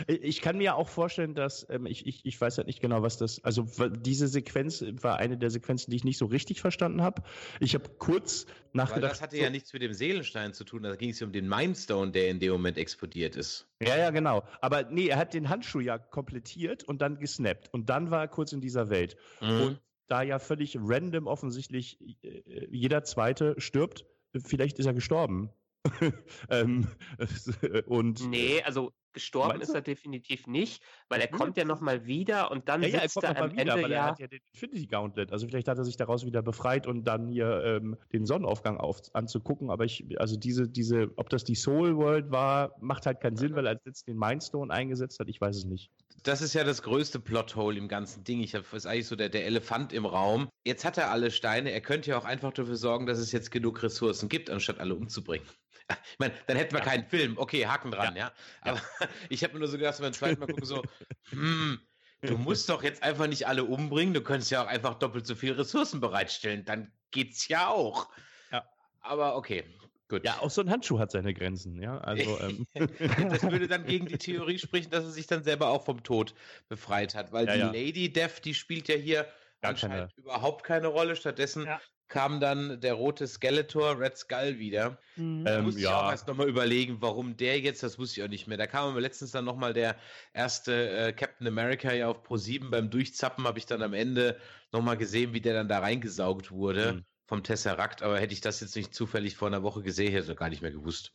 Ich kann mir auch vorstellen, dass ähm, ich, ich, ich weiß halt nicht genau, was das. Also diese Sequenz war eine der Sequenzen, die ich nicht so richtig verstanden habe. Ich habe kurz Weil nachgedacht. das hatte so- ja nichts mit dem Seelenstein zu tun, da ging es um den Mindstone, der in dem Moment explodiert ist. Ja, ja, genau. Aber nee, er hat den Handschuh ja komplettiert und dann gesnappt. Und dann war er kurz in dieser Welt. Mhm. Und da ja völlig random offensichtlich äh, jeder Zweite stirbt, vielleicht ist er gestorben. ähm, und Nee, also gestorben Meinst ist du? er definitiv nicht, weil er Mhm. kommt ja nochmal wieder und dann Ja, ja, er sitzt kommt er am wieder, Ende weil er ja. hat ja den Infinity Gauntlet. Also vielleicht hat er sich daraus wieder befreit und dann hier ähm, den Sonnenaufgang auf, anzugucken. Aber ich, also diese, diese, ob das die Soul World war, macht halt keinen Sinn, weil er jetzt den Mindstone eingesetzt hat. Ich weiß es nicht. Das ist ja das größte Plothole im ganzen Ding. Ich habe ist eigentlich so der, der Elefant im Raum. Jetzt hat er alle Steine. Er könnte ja auch einfach dafür sorgen, dass es jetzt genug Ressourcen gibt, anstatt alle umzubringen. Ich meine, dann hätten wir keinen Film. Okay, Haken dran, ja. Aber ich habe mir nur so gedacht, beim zweiten Mal gucken, so, hm, du musst doch jetzt einfach nicht alle umbringen. Du könntest ja auch einfach doppelt so viel Ressourcen bereitstellen. Dann geht's ja auch. Ja. Aber okay, gut. Ja, auch so ein Handschuh hat seine Grenzen, ja. Also, ähm, Das würde dann gegen die Theorie sprechen, dass er sich dann selber auch vom Tod befreit hat, weil Ja, die ja. Lady Death, die spielt ja hier Gar anscheinend überhaupt keine Rolle. Stattdessen Ja. Kam dann der rote Skeletor, Red Skull, wieder. Mhm. Da Ähm, musste ich auch erst nochmal überlegen, warum der jetzt, das wusste ich auch nicht mehr. Da kam aber letztens dann nochmal der erste äh, Captain America ja auf Pro 7 beim Durchzappen, habe ich dann am Ende nochmal gesehen, wie der dann da reingesaugt wurde. Mhm. Vom Tesseract, aber hätte ich das jetzt nicht zufällig vor einer Woche gesehen, hätte ich das gar nicht mehr gewusst.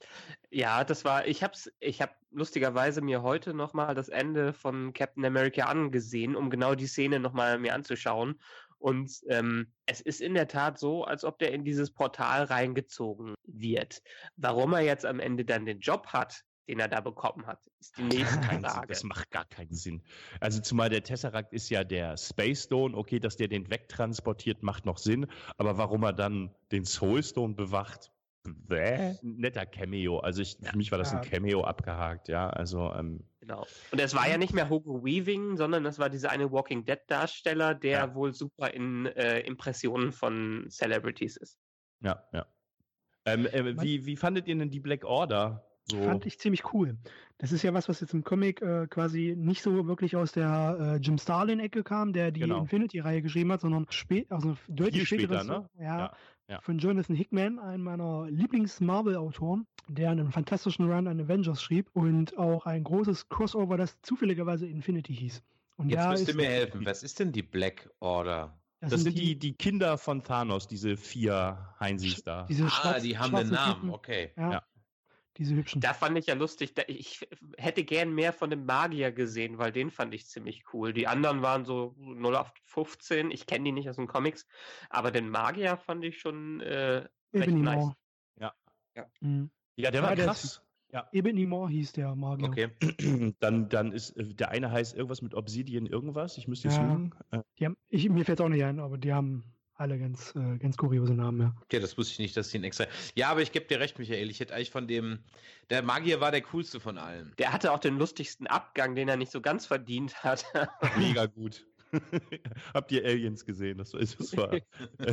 Ja, das war, ich hab's, ich hab lustigerweise mir heute nochmal das Ende von Captain America angesehen, um genau die Szene nochmal mir anzuschauen. Und ähm, es ist in der Tat so, als ob der in dieses Portal reingezogen wird. Warum er jetzt am Ende dann den Job hat, den er da bekommen hat, ist die nächste Sinn. Frage. Das macht gar keinen Sinn. Also zumal der Tesseract ist ja der Space Stone. Okay, dass der den wegtransportiert, macht noch Sinn. Aber warum er dann den Soul Stone bewacht? Bäh. Netter Cameo. Also ich, für mich war das ein. Cameo abgehakt, ja. Also ähm, Genau. Und es war ja nicht mehr Hugo Weaving, sondern es war dieser eine Walking Dead Darsteller, der Ja. wohl super in äh, Impressionen von Celebrities ist. ja, ja. Ähm, äh, wie, wie fandet ihr denn die Black Order? So, Fand ich ziemlich cool. Das ist ja was, was jetzt im Comic äh, quasi nicht so wirklich aus der äh, Jim Starlin-Ecke kam, der die Genau. Infinity-Reihe geschrieben hat, sondern spät, also deutlich später, ne? Ja, Ja, ja. Von Jonathan Hickman, einem meiner Lieblings-Marvel-Autoren, der einen fantastischen Run an Avengers schrieb und auch ein großes Crossover, das zufälligerweise Infinity hieß. Und Jetzt müsst ihr mir helfen. Was ist denn die Black Order? das sind die, die Kinder von Thanos, diese vier Heinzis da. diese Ah, die haben schwarzen Namen, Typen. okay. Ja, Ja. Diese hübschen. Da fand ich ja lustig, da, ich hätte gern mehr von dem Magier gesehen, weil den fand ich ziemlich cool. Die anderen waren so 0 auf 15, ich kenne die nicht aus den Comics, aber den Magier fand ich schon äh, recht nice. Moore. Ja. Ja. Mhm. Ja, der Ja, war der krass. Ebony Moore hieß der Magier. Okay. Dann, dann ist, äh, der eine heißt irgendwas mit Obsidian irgendwas. Ich müsste jetzt Ja. lügen. Äh, Die haben, ich, mir fällt es auch nicht ein, aber die haben alle ganz, äh, ganz kuriose Namen, ja. Okay, das wusste ich nicht, dass die ein extra. Ja, aber ich gebe dir recht, Michael. Ich hätte eigentlich von dem. Der Magier war der coolste von allen. Der hatte auch den lustigsten Abgang, den er nicht so ganz verdient hat. Mega gut. Habt ihr Aliens gesehen? Das, war- das war,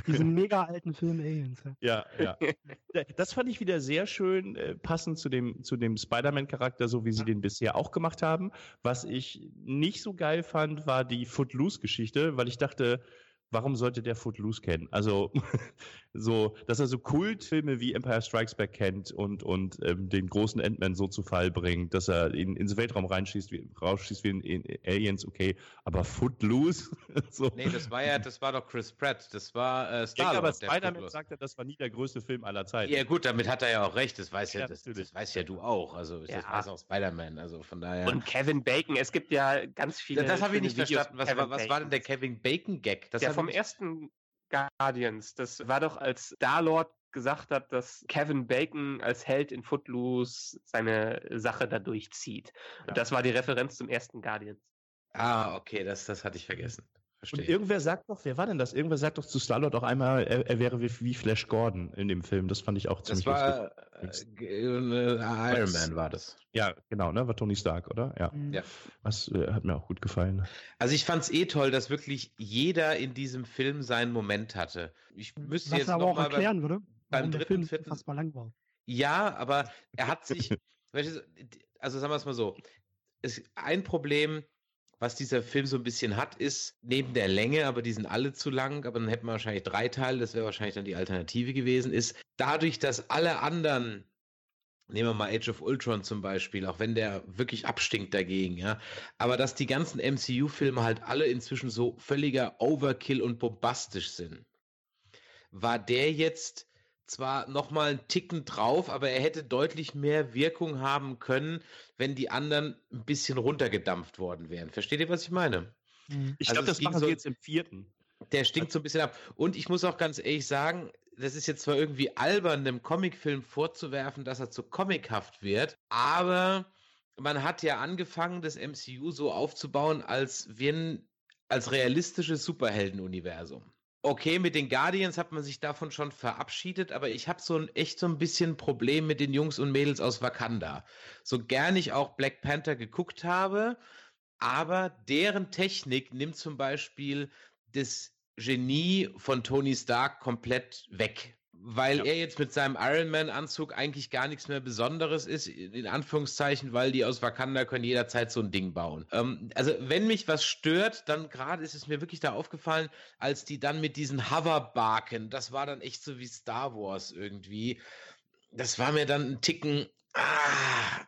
Diesen mega alten Film Aliens. Ja. ja, ja. Das fand ich wieder sehr schön äh, passend zu dem, zu dem Spider-Man-Charakter, so wie sie den bisher auch gemacht haben. Was ich nicht so geil fand, war die Footloose-Geschichte, weil ich dachte, warum sollte der Footloose kennen? Also, so, dass er so Kultfilme wie Empire Strikes Back kennt und, und ähm, den großen Ant-Man so zu Fall bringt, dass er in, ins Weltraum reinschießt, wie, rausschießt wie in, in Aliens, okay, aber Footloose? so. Nee, das war ja, das war doch Chris Pratt. Das war äh, Ja, Star aber Lord, der Spider-Man sagt ja, das war nie der größte Film aller Zeiten. Ja, gut, damit hat er ja auch recht. Das weiß ja, Ja, das, das weiß ja du auch. Also, das Ja. weiß auch Spider-Man. Also, von daher. Und Kevin Bacon, es gibt ja ganz viele. das habe ich nicht Videos verstanden. Was, was war denn der Bacon. Kevin Bacon-Gag? Das der vom ersten Guardians. Das war doch, als Star-Lord gesagt hat, dass Kevin Bacon als Held in Footloose seine Sache da durchzieht. Ja. Und das war die Referenz zum ersten Guardians. Ah, okay, das, das hatte ich vergessen. Verstehe. Und irgendwer sagt doch, wer war denn das? Irgendwer sagt doch zu Star-Lord auch einmal, er, er wäre wie, wie, Flash Gordon in dem Film. Das fand ich auch ziemlich Das war äh, äh, Iron Man war das. Ja, genau, ne? War Tony Stark, oder? Ja. Mhm. ja. Was äh, hat mir auch gut gefallen. Also ich fand's eh toll, dass wirklich jeder in diesem Film seinen Moment hatte. Ich müsste Was jetzt aber noch auch mal erklären würde, beim der dritten, Film vierten- fast mal lang war. Ja, aber er hat sich, also sagen wir es mal so, es, ein Problem, was dieser Film so ein bisschen hat, ist, neben der Länge, aber die sind alle zu lang, aber dann hätten wir wahrscheinlich drei Teile, das wäre wahrscheinlich dann die Alternative gewesen, ist, dadurch, dass alle anderen, nehmen wir mal Age of Ultron zum Beispiel, auch wenn der wirklich abstinkt dagegen, ja, aber dass die ganzen MCU-Filme halt alle inzwischen so völliger Overkill und bombastisch sind, war der jetzt zwar noch mal einen Ticken drauf, aber er hätte deutlich mehr Wirkung haben können, wenn die anderen ein bisschen runtergedampft worden wären. Versteht ihr, was ich meine? Mhm. Ich Also glaube, das ging machen so- sie jetzt im vierten. Der stinkt so ein bisschen ab. Und ich muss auch ganz ehrlich sagen, das ist jetzt zwar irgendwie albern, einem Comicfilm vorzuwerfen, dass er zu comichaft wird, aber man hat ja angefangen, das MCU so aufzubauen, als wenn als realistisches Superheldenuniversum. Okay, mit den Guardians hat man sich davon schon verabschiedet, aber ich habe so ein echt so ein bisschen Problem mit den Jungs und Mädels aus Wakanda. So gern ich auch Black Panther geguckt habe, aber deren Technik nimmt zum Beispiel das Genie von Tony Stark komplett weg. Weil Ja. er jetzt mit seinem Iron Man-Anzug eigentlich gar nichts mehr Besonderes ist, in Anführungszeichen, weil die aus Wakanda können jederzeit so ein Ding bauen. Ähm, also, wenn mich was stört, dann gerade ist es mir wirklich da aufgefallen, als die dann mit diesen Hoverbarken, das war dann echt so wie Star Wars irgendwie. Das war mir dann ein Ticken, ah,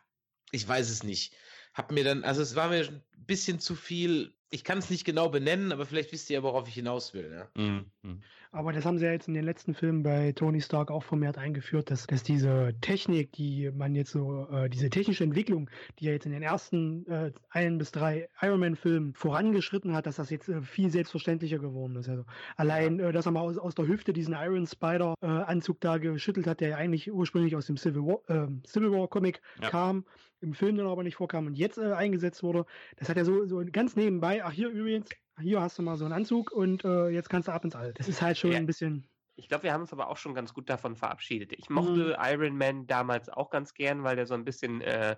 ich weiß es nicht. Hab mir dann, also es war mir bisschen zu viel. Ich kann es nicht genau benennen, aber vielleicht wisst ihr ja, worauf ich hinaus will. Ja? Mhm. Aber das haben sie ja jetzt in den letzten Filmen bei Tony Stark auch vermehrt eingeführt, dass, dass diese Technik, die man jetzt so, äh, diese technische Entwicklung, die ja jetzt in den ersten äh, ein bis drei Iron Man-Filmen vorangeschritten hat, dass das jetzt äh, viel selbstverständlicher geworden ist. Also allein, äh, dass er mal aus, aus der Hüfte diesen Iron Spider-Anzug da geschüttelt hat, der ja eigentlich ursprünglich aus dem Civil War, äh, Civil War Comic Ja. kam, im Film dann aber nicht vorkam und jetzt äh, eingesetzt wurde. Das hat er so, so ganz nebenbei, ach hier übrigens, hier hast du mal so einen Anzug und äh, jetzt kannst du ab ins All. Das ist halt schon Ja. ein bisschen. Ich glaube, wir haben uns aber auch schon ganz gut davon verabschiedet. Ich mochte Iron Man damals auch ganz gern, weil der so ein bisschen äh,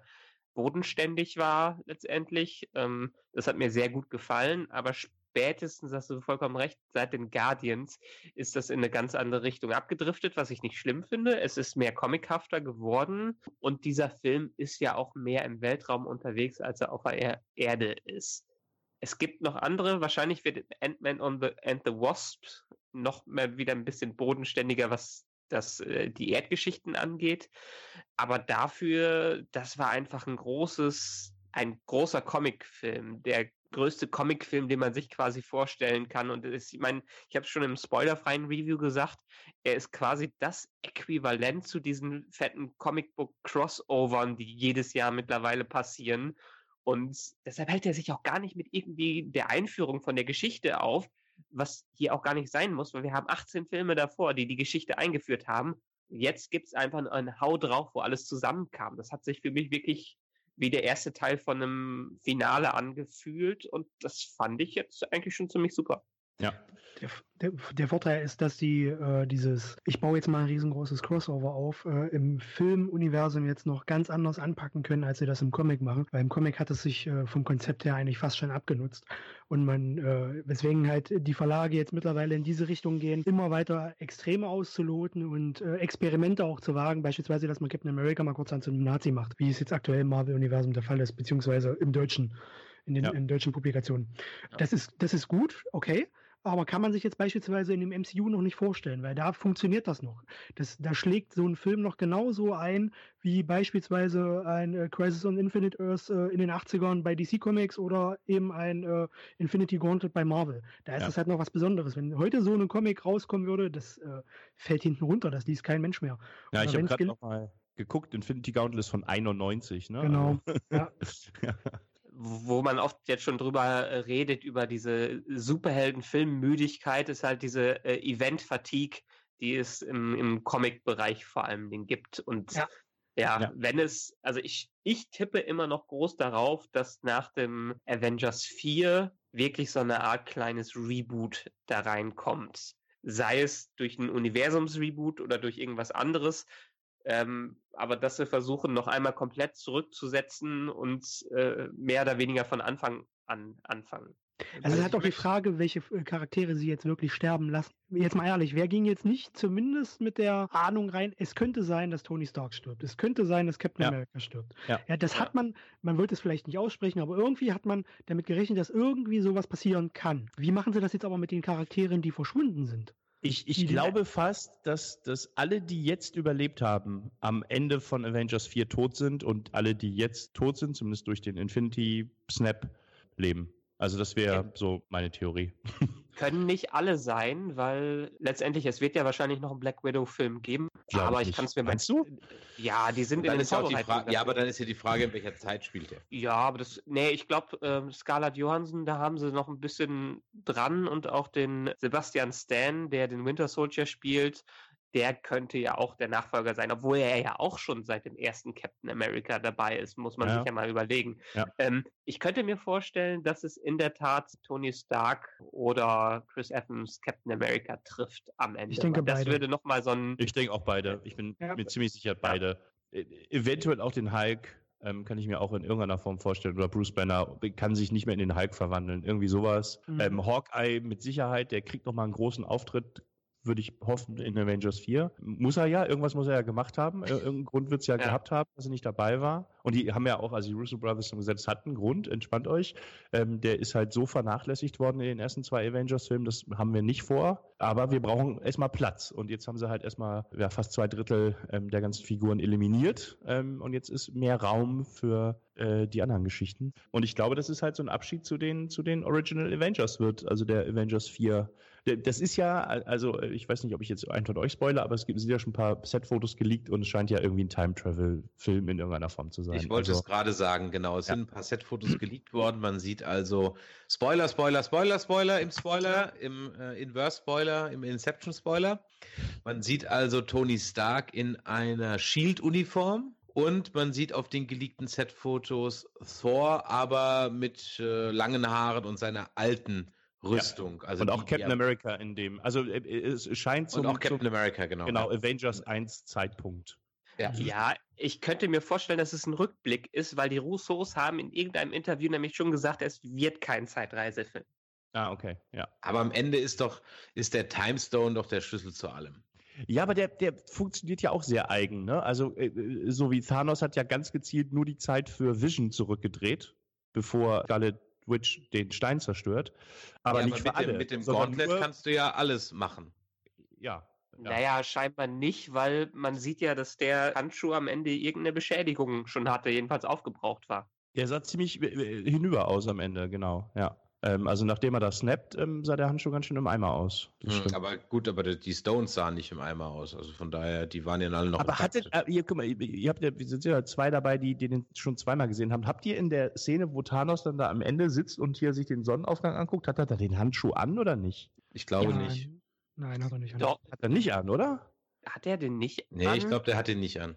bodenständig war letztendlich. Ähm, das hat mir sehr gut gefallen, aber spätestens, hast du vollkommen recht, seit den Guardians ist das in eine ganz andere Richtung abgedriftet, was ich nicht schlimm finde. Es ist mehr comichafter geworden und dieser Film ist ja auch mehr im Weltraum unterwegs, als er auf der er Erde ist. Es gibt noch andere, wahrscheinlich wird Ant-Man and the Wasp noch mehr wieder ein bisschen bodenständiger, was das, äh, die Erdgeschichten angeht. Aber dafür, das war einfach ein großes, ein großer Comicfilm, der größte Comicfilm, den man sich quasi vorstellen kann. Und es ist, ich meine, ich habe es schon im spoilerfreien Review gesagt, er ist quasi das Äquivalent zu diesen fetten Comicbook-Crossovern, die jedes Jahr mittlerweile passieren. Und deshalb hält er sich auch gar nicht mit irgendwie der Einführung von der Geschichte auf, was hier auch gar nicht sein muss, weil wir haben 18 Filme davor, die die Geschichte eingeführt haben. Jetzt gibt's einfach einen Hau drauf, wo alles zusammenkam. Das hat sich für mich wirklich wie der erste Teil von einem Finale angefühlt und das fand ich jetzt eigentlich schon ziemlich super. Ja. Der, der, der Vorteil ist, dass die äh, dieses, ich baue jetzt mal ein riesengroßes Crossover auf, äh, im Filmuniversum jetzt noch ganz anders anpacken können, als sie das im Comic machen. Weil im Comic hat es sich äh, vom Konzept her eigentlich fast schon abgenutzt. Und man, äh, weswegen halt die Verlage jetzt mittlerweile in diese Richtung gehen, immer weiter Extreme auszuloten und äh, Experimente auch zu wagen. Beispielsweise, dass man Captain America mal kurz an zu einem Nazi macht, wie es jetzt aktuell im Marvel-Universum der Fall ist, beziehungsweise im Deutschen, in den Ja. in deutschen Publikationen. Ja. Das ist, das ist gut, okay. Aber kann man sich jetzt beispielsweise in dem MCU noch nicht vorstellen, weil da funktioniert das noch. Das, da schlägt so ein Film noch genauso ein, wie beispielsweise ein äh, Crisis on Infinite Earth äh, in den 80ern bei DC Comics oder eben ein äh, Infinity Gauntlet bei Marvel. Da ist Ja. das halt noch was Besonderes. Wenn heute so ein Comic rauskommen würde, das äh, fällt hinten runter, das liest kein Mensch mehr. Ja, ich habe gerade gel- noch mal geguckt, Infinity Gauntlet ist von 91, ne? Genau. Ja. ja. wo man oft jetzt schon drüber äh, redet, über diese Superhelden-Filmmüdigkeit, ist halt diese äh, Event-Fatigue, die es im, im Comic-Bereich vor allem den gibt. Und Ja. ja, Ja. wenn es, also ich, ich tippe immer noch groß darauf, dass nach dem Avengers 4 wirklich so eine Art kleines Reboot da reinkommt. Sei es durch ein Universums-Reboot oder durch irgendwas anderes. Ähm, aber dass wir versuchen, noch einmal komplett zurückzusetzen und äh, mehr oder weniger von Anfang an anfangen. Also es halt auch die Frage, welche äh, Charaktere sie jetzt wirklich sterben lassen. Jetzt mal ehrlich, wer ging jetzt nicht zumindest mit der Ahnung rein, es könnte sein, dass Tony Stark stirbt. Es könnte sein, dass Captain Ja. America stirbt. Ja. Ja, das hat man, man wird es vielleicht nicht aussprechen, aber irgendwie hat man damit gerechnet, dass irgendwie sowas passieren kann. Wie machen sie das jetzt aber mit den Charakteren, die verschwunden sind? Ich, ich Die- glaube fast, dass, dass alle, die jetzt überlebt haben, am Ende von Avengers 4 tot sind und alle, die jetzt tot sind, zumindest durch den Infinity Snap, leben. Also das wäre so meine Theorie. Können nicht alle sein, weil letztendlich, es wird ja wahrscheinlich noch einen Black Widow-Film geben. Glaub aber ich kann es mir Meinst du? Ja, die sind Dann in den Vorbereitungen Frage, ja, aber dann ist ja die Frage, in welcher Zeit spielt er. Ja, aber das, nee, ich glaube, ähm, Scarlett Johansson, da haben sie noch ein bisschen dran und auch den Sebastian Stan, der den Winter Soldier spielt, der könnte ja auch der Nachfolger sein, obwohl er ja auch schon seit dem ersten Captain America dabei ist, muss man Ja. sich ja mal überlegen. Ja. Ähm, ich könnte mir vorstellen, dass es in der Tat Tony Stark oder Chris Evans Captain America trifft am Ende. Ich denke das beide. würde nochmal so ein Ich denke auch beide. Ich bin Ja. mir ziemlich sicher beide. Äh, Eventuell auch den Hulk. Ähm, kann ich mir auch in irgendeiner Form vorstellen. Oder Bruce Banner kann sich nicht mehr in den Hulk verwandeln. Irgendwie sowas. Mhm. Ähm, Hawkeye mit Sicherheit, der kriegt noch mal einen großen Auftritt, würde ich hoffen, in Avengers 4. Muss er ja, irgendwas muss er ja gemacht haben. Ir- Irgendeinen Grund wird es ja, Ja. gehabt haben, dass er nicht dabei war. Und die haben ja auch, also die Russo Brothers haben gesagt, es hat einen Grund, entspannt euch. Ähm, der ist halt so vernachlässigt worden in den ersten zwei Avengers-Filmen, das haben wir nicht vor. Aber wir brauchen erstmal Platz. Und jetzt haben sie halt erstmal ja, fast zwei Drittel ähm, der ganzen Figuren eliminiert. Ähm, und jetzt ist mehr Raum für äh, die anderen Geschichten. Und ich glaube, das ist halt so ein Abschied zu den, zu den Original Avengers wird, also der Avengers 4. Das ist ja, also äh, ich weiß nicht, ob ich jetzt einen von euch spoilere, aber es gibt, sind ja schon ein paar Set-Fotos geleakt und es scheint ja irgendwie ein Time-Travel-Film in irgendeiner Form zu sein. Ich wollte also, es gerade sagen, genau. Es Ja. sind ein paar Set-Fotos geleakt worden. Man sieht also Spoiler, Spoiler, Spoiler, Spoiler im Spoiler, im äh, Inverse-Spoiler, im Inception-Spoiler. Man sieht also Tony Stark in einer Shield-Uniform. Und man sieht auf den geleakten Set-Fotos Thor, aber mit äh, langen Haaren und seiner alten Rüstung. Also und auch die- Captain die- America in dem, also äh, es scheint Und zum, auch Captain zum America, genau. genau, Avengers 1 Zeitpunkt. Ja. Ja, ich könnte mir vorstellen, dass es ein Rückblick ist, weil die Russos haben in irgendeinem Interview nämlich schon gesagt, es wird kein Zeitreisefilm. Ah, okay, ja. Aber am Ende ist doch, ist der Timestone doch der Schlüssel zu allem. Ja, aber der, der funktioniert ja auch sehr eigen, ne? Also, äh, so wie Thanos hat ja ganz gezielt nur die Zeit für Vision zurückgedreht, bevor Scarlet Witch den Stein zerstört. Aber Ja, nicht für mit alle. Dem, mit dem Gauntlet nur- kannst du ja alles machen. ja. ja. Naja, scheinbar nicht, weil man sieht ja, dass der Handschuh am Ende irgendeine Beschädigung schon hatte, jedenfalls aufgebraucht war. Der sah ziemlich äh, hinüber aus am Ende, genau, ja. Ähm, also nachdem er da snappt, ähm, sah der Handschuh ganz schön im Eimer aus. Hm, aber gut, aber die- Stones sahen nicht im Eimer aus. Also von daher, die waren ja alle noch. Aber hattet, äh, ihr, guck mal, ihr- habt ja, wir sind ja zwei dabei, die, die den schon zweimal gesehen haben. Habt ihr in der Szene, wo Thanos dann da am Ende sitzt und hier sich den Sonnenaufgang anguckt, hat er da den Handschuh an oder nicht? ich glaube Ja, nicht. Nein, hat er nicht. Doch, Hat er nicht an, oder? hat er den nicht? Nee, ich an? glaube, der hat den nicht an.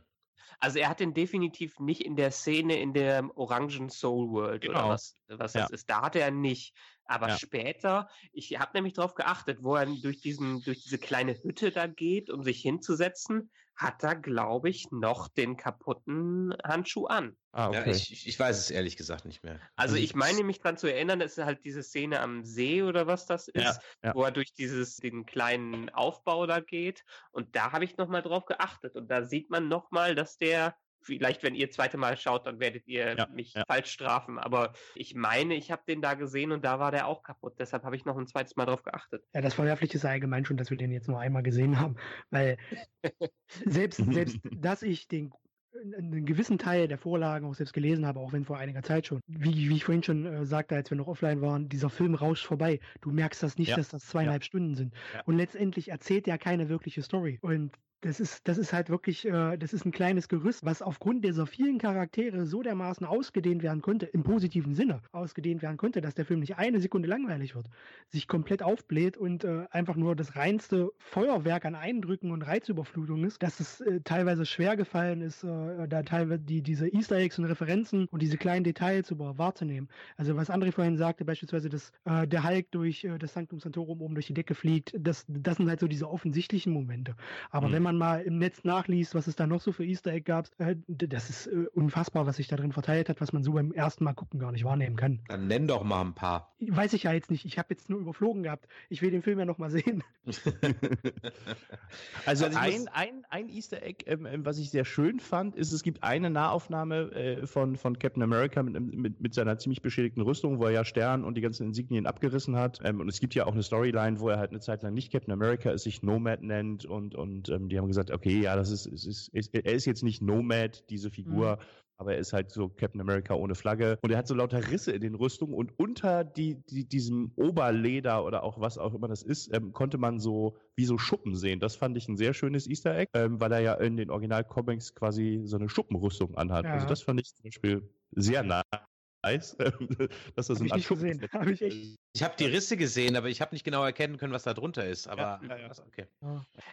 Also er hat den definitiv nicht in der Szene in der Orangen Soul World Genau. oder was, was Ja. das ist. Da hat er nicht. Aber Ja. später, ich habe nämlich darauf geachtet, wo er durch, diesen, durch diese kleine Hütte da geht, um sich hinzusetzen, hat er, glaube ich, noch den kaputten Handschuh an. Ah, Ja, ich, ich- weiß es ehrlich gesagt nicht mehr. Also Also ich meine mich dran zu erinnern, es ist halt diese Szene am See oder was das ist, Ja, ja. wo er durch dieses den kleinen Aufbau da geht. Und da habe ich nochmal drauf geachtet. Und da sieht man nochmal, dass der, vielleicht wenn ihr zweite Mal schaut, dann werdet ihr Ja, mich ja. falsch strafen. Aber ich meine, ich habe den da gesehen und da war der auch kaputt. Deshalb habe ich noch ein zweites Mal drauf geachtet. Ja, das Verwerfliche ist ja allgemein schon, dass wir den jetzt nur einmal gesehen haben, weil selbst, selbst, dass ich den einen gewissen Teil der Vorlagen auch selbst gelesen habe, auch wenn vor einiger Zeit schon. Wie, wie ich vorhin schon äh, sagte, als wir noch offline waren, dieser Film rauscht vorbei. Du merkst das nicht, Ja. dass das zweieinhalb Stunden sind. Ja. Und letztendlich erzählt er keine wirkliche Story. Und das ist, das ist halt wirklich, äh, das ist ein kleines Gerüst, was aufgrund dieser vielen Charaktere so dermaßen ausgedehnt werden konnte, im positiven Sinne ausgedehnt werden konnte, dass der Film nicht eine Sekunde langweilig wird, sich komplett aufbläht und äh, einfach nur das reinste Feuerwerk an Eindrücken und Reizüberflutung ist, dass es äh, teilweise schwer gefallen ist, äh, da teilweise die, diese Easter Eggs und Referenzen und diese kleinen Details über wahrzunehmen. Also was André vorhin sagte, beispielsweise, dass äh, der Hulk durch äh, das Sanctum Santorum oben durch die Decke fliegt, das, das sind halt so diese offensichtlichen Momente. Aber mhm. wenn man mal im Netz nachliest, was es da noch so für Easter Egg gab, äh, das ist äh, unfassbar, was sich da drin verteilt hat, was man so beim ersten Mal gucken gar nicht wahrnehmen kann. Dann nenn doch mal ein paar. Weiß ich ja jetzt nicht. Ich habe jetzt nur überflogen gehabt. Ich will den Film ja noch mal sehen. also, also ein, ein, ein Easter Egg, ähm, ähm, was ich sehr schön fand, ist, es gibt eine Nahaufnahme äh, von, von Captain America mit, mit, mit seiner ziemlich beschädigten Rüstung, wo er ja Stern und die ganzen Insignien abgerissen hat. Ähm, und es gibt ja auch eine Storyline, wo er halt eine Zeit lang nicht Captain America ist, sich Nomad nennt und, und ähm, die haben gesagt, okay, ja, das ist, ist, ist, er ist jetzt nicht Nomad, diese Figur, mhm. aber er ist halt so Captain America ohne Flagge und er hat so lauter Risse in den Rüstungen und unter die, die, diesem Oberleder oder auch was auch immer das ist, ähm, konnte man so wie so Schuppen sehen. Das fand ich ein sehr schönes Easter Egg, ähm, weil er ja in den Original-Comics quasi so eine Schuppenrüstung anhat. Also ja. Also das fand ich zum Beispiel sehr nah Eis, dass das hab ein ich gesehen. Hab ich echt. Ich habe die Risse gesehen, aber ich habe nicht genau erkennen können, was da drunter ist. Aber ja, ja, ja. okay.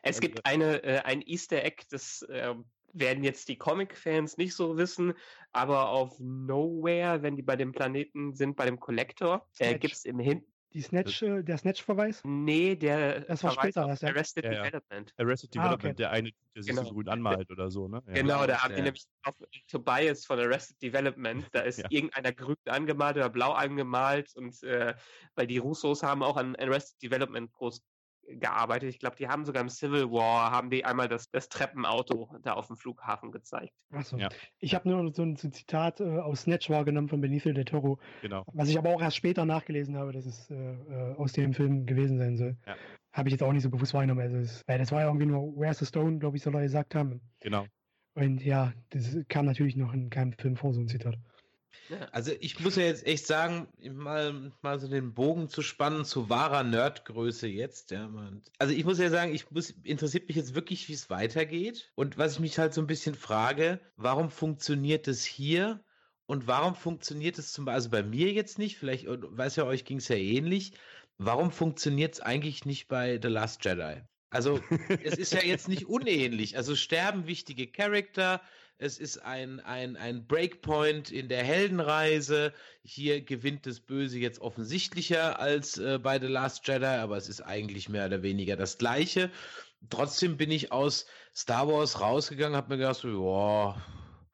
Es gibt eine äh, ein Easter Egg, das äh, werden jetzt die Comic-Fans nicht so wissen, aber auf Nowhere, wenn die bei dem Planeten sind, bei dem Collector, äh, gibt es im Hin die Snatch, äh, der Snatch-Verweis? Nee, der das war später, was, ja. Arrested ja, ja. Development. Arrested Development, ah, okay. der eine, der sich genau. so grün anmalt oder so, ne? Ja. Genau, da haben die nämlich auf Tobias von Arrested Development, da ist irgendeiner grün angemalt oder blau angemalt und äh, weil die Russos haben auch an Arrested Development groß gearbeitet. Ich glaube, die haben sogar im Civil War, haben die einmal das, das Treppenauto da auf dem Flughafen gezeigt. Achso. Ja. Ich habe nur so ein, so ein Zitat äh, aus Snatch wahrgenommen von Benicio del Toro. Genau. Was ich aber auch erst später nachgelesen habe, dass es äh, äh, aus dem Film gewesen sein soll. Ja. Habe ich jetzt auch nicht so bewusst wahrgenommen. Also es, weil das war ja irgendwie nur Where's the Stone, glaube ich, soll er gesagt haben. Genau. Und ja, das kam natürlich noch in keinem Film vor, so ein Zitat. Also ich muss ja jetzt echt sagen, mal, mal so den Bogen zu spannen zu wahrer Nerdgröße jetzt. Ja, also ich muss ja sagen, ich muss, interessiert mich jetzt wirklich, wie es weitergeht. Und was ich mich halt so ein bisschen frage, warum funktioniert es hier und warum funktioniert es zum Beispiel, also bei mir jetzt nicht, vielleicht, weiß ja, euch ging es ja ähnlich. Warum funktioniert es eigentlich nicht bei The Last Jedi? Also es ist ja jetzt nicht unähnlich. Also sterben wichtige Charakter, es ist ein, ein, ein Breakpoint in der Heldenreise. Hier gewinnt das Böse jetzt offensichtlicher als äh, bei The Last Jedi, aber es ist eigentlich mehr oder weniger das Gleiche. Trotzdem bin ich aus Star Wars rausgegangen, habe mir gedacht, boah,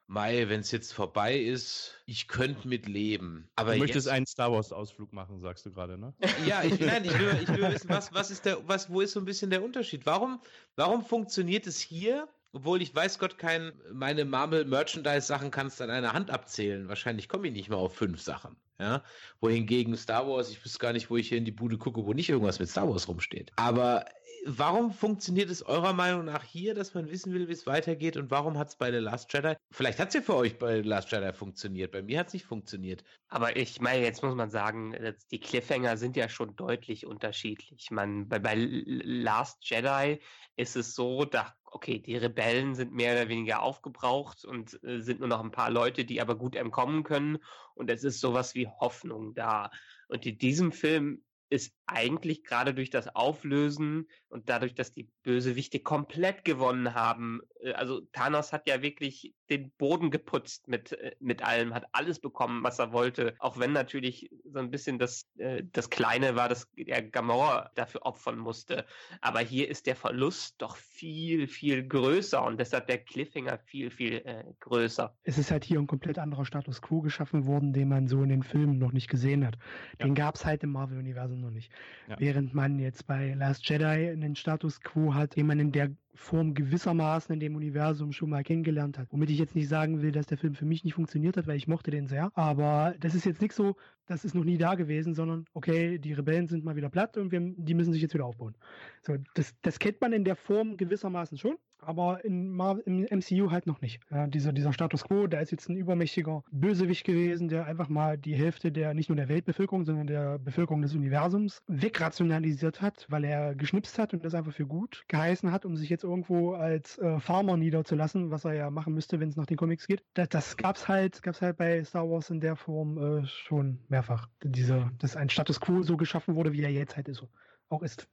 Mai, wenn es jetzt vorbei ist, ich könnte mit leben. Aber du möchtest jetzt... einen Star Wars Ausflug machen, sagst du gerade, ne? Ja, ich, nein, ich will, ich will wissen, was, was ist der, was, wo ist so ein bisschen der Unterschied? Warum, warum funktioniert es hier obwohl ich weiß Gott kein, meine Marvel Merchandise Sachen kannst an einer Hand abzählen. Wahrscheinlich komme ich nicht mal auf fünf Sachen. Ja, wohingegen Star Wars, ich wüsste gar nicht, wo ich hier in die Bude gucke, wo nicht irgendwas mit Star Wars rumsteht. Aber warum funktioniert es eurer Meinung nach hier, dass man wissen will, wie es weitergeht und warum hat es bei The Last Jedi, vielleicht hat es ja für euch bei The Last Jedi funktioniert, bei mir hat es nicht funktioniert. Aber ich meine, jetzt muss man sagen, die Cliffhanger sind ja schon deutlich unterschiedlich. Man, bei, bei Last Jedi ist es so, da okay, die Rebellen sind mehr oder weniger aufgebraucht und äh, sind nur noch ein paar Leute, die aber gut entkommen können. Und es ist sowas wie Hoffnung da. Und in diesem Film ist eigentlich gerade durch das Auflösen und dadurch, dass die Bösewichte komplett gewonnen haben, äh, also Thanos hat ja wirklich den Boden geputzt mit, äh, mit allem, hat alles bekommen, was er wollte, auch wenn natürlich so ein bisschen das, äh, das Kleine war, dass er Gamora dafür opfern musste. Aber hier ist der Verlust doch viel, viel größer und deshalb der Cliffhanger viel, viel äh, größer. Es ist halt hier ein komplett anderer Status quo geschaffen worden, den man so in den Filmen noch nicht gesehen hat. Den ja. gab es halt im Marvel-Universum noch nicht. Ja. Während man jetzt bei Last Jedi einen Status quo hat, den man in der Form gewissermaßen in dem Universum schon mal kennengelernt hat. Womit ich jetzt nicht sagen will, dass der Film für mich nicht funktioniert hat, weil ich mochte den sehr. Aber das ist jetzt nicht so, das ist noch nie da gewesen, sondern okay, die Rebellen sind mal wieder platt und wir, die müssen sich jetzt wieder aufbauen. So, das, das kennt man in der Form gewissermaßen schon. aber in Mar im MCU halt noch nicht. Ja, dieser, dieser Status quo, da ist jetzt ein übermächtiger Bösewicht gewesen, der einfach mal die Hälfte der, nicht nur der Weltbevölkerung, sondern der Bevölkerung des Universums wegrationalisiert hat, weil er geschnipst hat und das einfach für gut geheißen hat, um sich jetzt irgendwo als äh, Farmer niederzulassen, was er ja machen müsste, wenn es nach den Comics geht. Das, das gab's halt, gab's halt bei Star Wars in der Form äh, schon mehrfach. Diese, dass ein Status quo so geschaffen wurde, wie er jetzt halt ist, auch ist.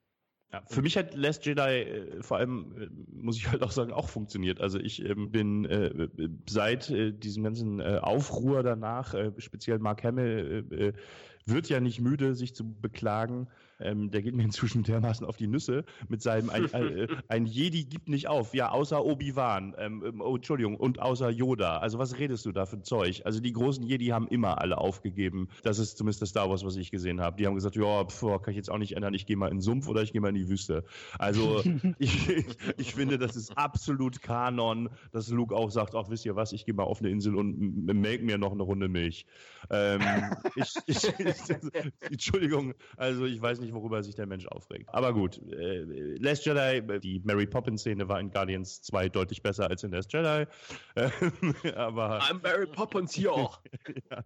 Ja, für mich hat Last Jedi äh, vor allem, äh, muss ich halt auch sagen, auch funktioniert. Also ich ähm, bin äh, seit äh, diesem ganzen äh, Aufruhr danach, äh, speziell Mark Hamill, wird ja nicht müde, sich zu beklagen, ähm, der geht mir inzwischen dermaßen auf die Nüsse mit seinem ein, äh, ein Jedi gibt nicht auf, ja, außer Obi-Wan, ähm, ähm, oh, Entschuldigung, und außer Yoda. Also was redest du da für Zeug? Also die großen Jedi haben immer alle aufgegeben. Das ist zumindest das Star Wars, was ich gesehen habe. Die haben gesagt, ja, pf, kann ich jetzt auch nicht ändern, ich gehe mal in den Sumpf oder ich gehe mal in die Wüste. Also ich, ich, ich, finde, das ist absolut Kanon, dass Luke auch sagt, ach, wisst ihr was, ich gehe mal auf eine Insel und melk mir noch eine Runde Milch. Ähm, ich, ich, Entschuldigung, also ich weiß nicht, worüber sich der Mensch aufregt. Aber gut, äh, Last Jedi, die Mary Poppins-Szene war in Guardians 2 deutlich besser als in Last Jedi. aber, I'm Mary Poppins hier auch. ja,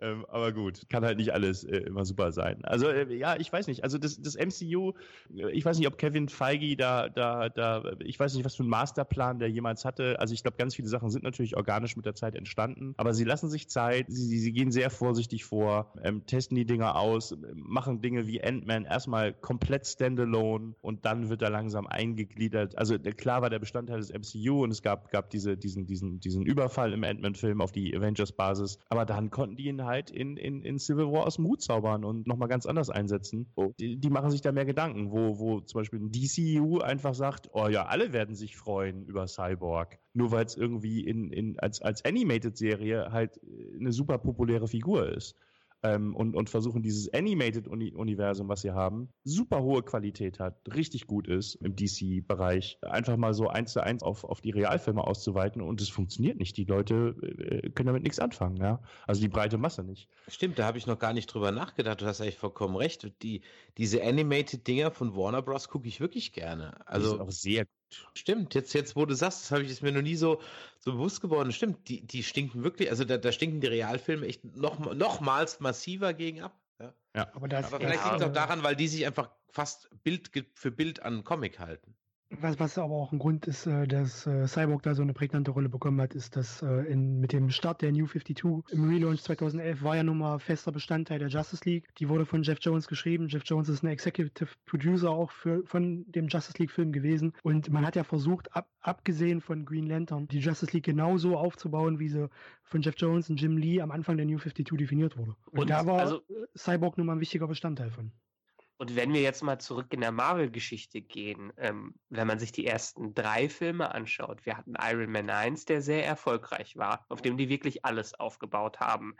ähm, aber gut, kann halt nicht alles äh, immer super sein. Also äh, ja, ich weiß nicht. Also das, das MCU, äh, ich weiß nicht, ob Kevin Feige da, da, da, ich weiß nicht, was für einen Masterplan der jemals hatte. Also ich glaube, ganz viele Sachen sind natürlich organisch mit der Zeit entstanden, aber sie lassen sich Zeit, sie, sie gehen sehr vorsichtig vor, ähm, testen die Dinger aus, machen Dinge wie Ant-Man erstmal komplett standalone und dann wird er langsam eingegliedert. Also klar war der Bestandteil des MCU und es gab, gab diese, diesen, diesen, diesen Überfall im Ant-Man-Film auf die Avengers-Basis, aber dann konnten die ihn halt in, in, in Civil War aus dem Hut zaubern und nochmal ganz anders einsetzen. Die, die, machen sich da mehr Gedanken, wo, wo zum Beispiel ein DCU einfach sagt, oh ja, alle werden sich freuen über Cyborg nur weil es irgendwie in, in, als, als Animated-Serie halt eine super populäre Figur ist ähm, und, und versuchen dieses Animated-Universum, was sie haben, super hohe Qualität hat, richtig gut ist im DC-Bereich, einfach mal so eins zu eins auf, auf die Realfilme auszuweiten und es funktioniert nicht. Die Leute äh, können damit nichts anfangen, ja. Also die breite Masse nicht. Stimmt, da habe ich noch gar nicht drüber nachgedacht. Du hast eigentlich vollkommen recht. Die, diese Animated-Dinger von Warner Bros. gucke ich wirklich gerne. Also auch sehr Stimmt, jetzt, jetzt wo du sagst, das habe ich es mir noch nie so, so bewusst geworden. Stimmt, die, die stinken wirklich, also da, da stinken die Realfilme echt noch, nochmals massiver gegen ab. Ja. ja. Aber, aber vielleicht liegt es auch daran, weil die sich einfach fast Bild für Bild an Comic halten. Was, was aber auch ein Grund ist, äh, dass äh, Cyborg da so eine prägnante Rolle bekommen hat, ist, dass äh, in, mit dem Start der New 52 im Relaunch 2011 war ja nun mal fester Bestandteil der Justice League. Die wurde von Jeff Jones geschrieben. Jeff Jones ist ein Executive Producer auch für, von dem Justice League Film gewesen. Und man hat ja versucht, ab, abgesehen von Green Lantern, die Justice League genauso aufzubauen, wie sie von Jeff Jones und Jim Lee am Anfang der New 52 definiert wurde. Und, und da war also, Cyborg nun mal ein wichtiger Bestandteil von. Und wenn wir jetzt mal zurück in der Marvel-Geschichte gehen, ähm, wenn man sich die ersten drei Filme anschaut, wir hatten Iron Man 1, der sehr erfolgreich war, auf dem die wirklich alles aufgebaut haben.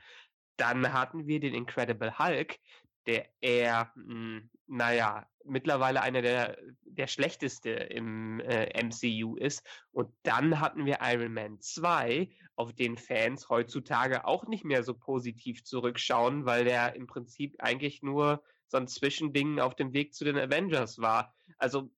Dann hatten wir den Incredible Hulk, der eher, mh, hm, naja, mittlerweile einer der, der schlechteste im äh, MCU ist. Und dann hatten wir Iron Man 2, auf den Fans heutzutage auch nicht mehr so positiv zurückschauen, weil der im Prinzip eigentlich nur so ein Zwischending auf dem Weg zu den Avengers war. Also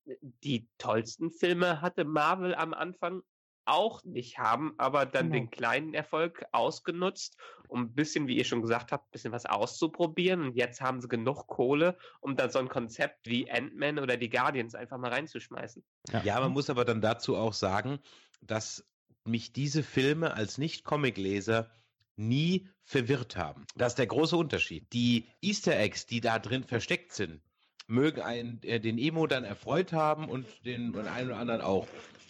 die tollsten Filme hatte Marvel am Anfang auch nicht haben, aber dann genau. den kleinen Erfolg ausgenutzt, um ein bisschen, wie ihr schon gesagt habt, ein bisschen was auszuprobieren. Und jetzt haben sie genug Kohle, um dann so ein Konzept wie Ant-Man oder die Guardians einfach mal reinzuschmeißen. Ja. ja, man muss aber dann dazu auch sagen, dass mich diese Filme als Nicht-Comic-Leser nie verwirrt haben. Das ist der große Unterschied. Die Easter Eggs, die da drin versteckt sind, mögen einen, äh, den Emo dann erfreut haben und den, den einen oder anderen auch.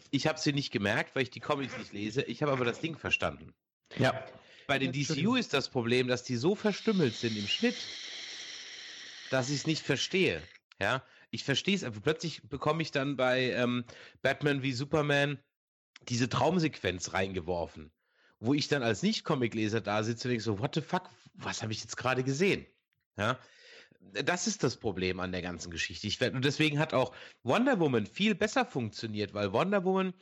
Ich habe sie nicht gemerkt, weil ich die Comics nicht lese. Ich habe aber das Ding verstanden. Ja. Bei den DCU ist das Problem, dass die so verstümmelt sind im Schnitt, dass ich es nicht verstehe. Ja, ich verstehe es, aber plötzlich bekomme ich dann bei ähm, Batman wie Superman diese Traumsequenz reingeworfen wo ich dann als Nicht-Comic-Leser da sitze und denke so, what the fuck, was habe ich jetzt gerade gesehen? Ja, das ist das Problem an der ganzen Geschichte. Ich, und deswegen hat auch Wonder Woman viel besser funktioniert, weil Wonder Woman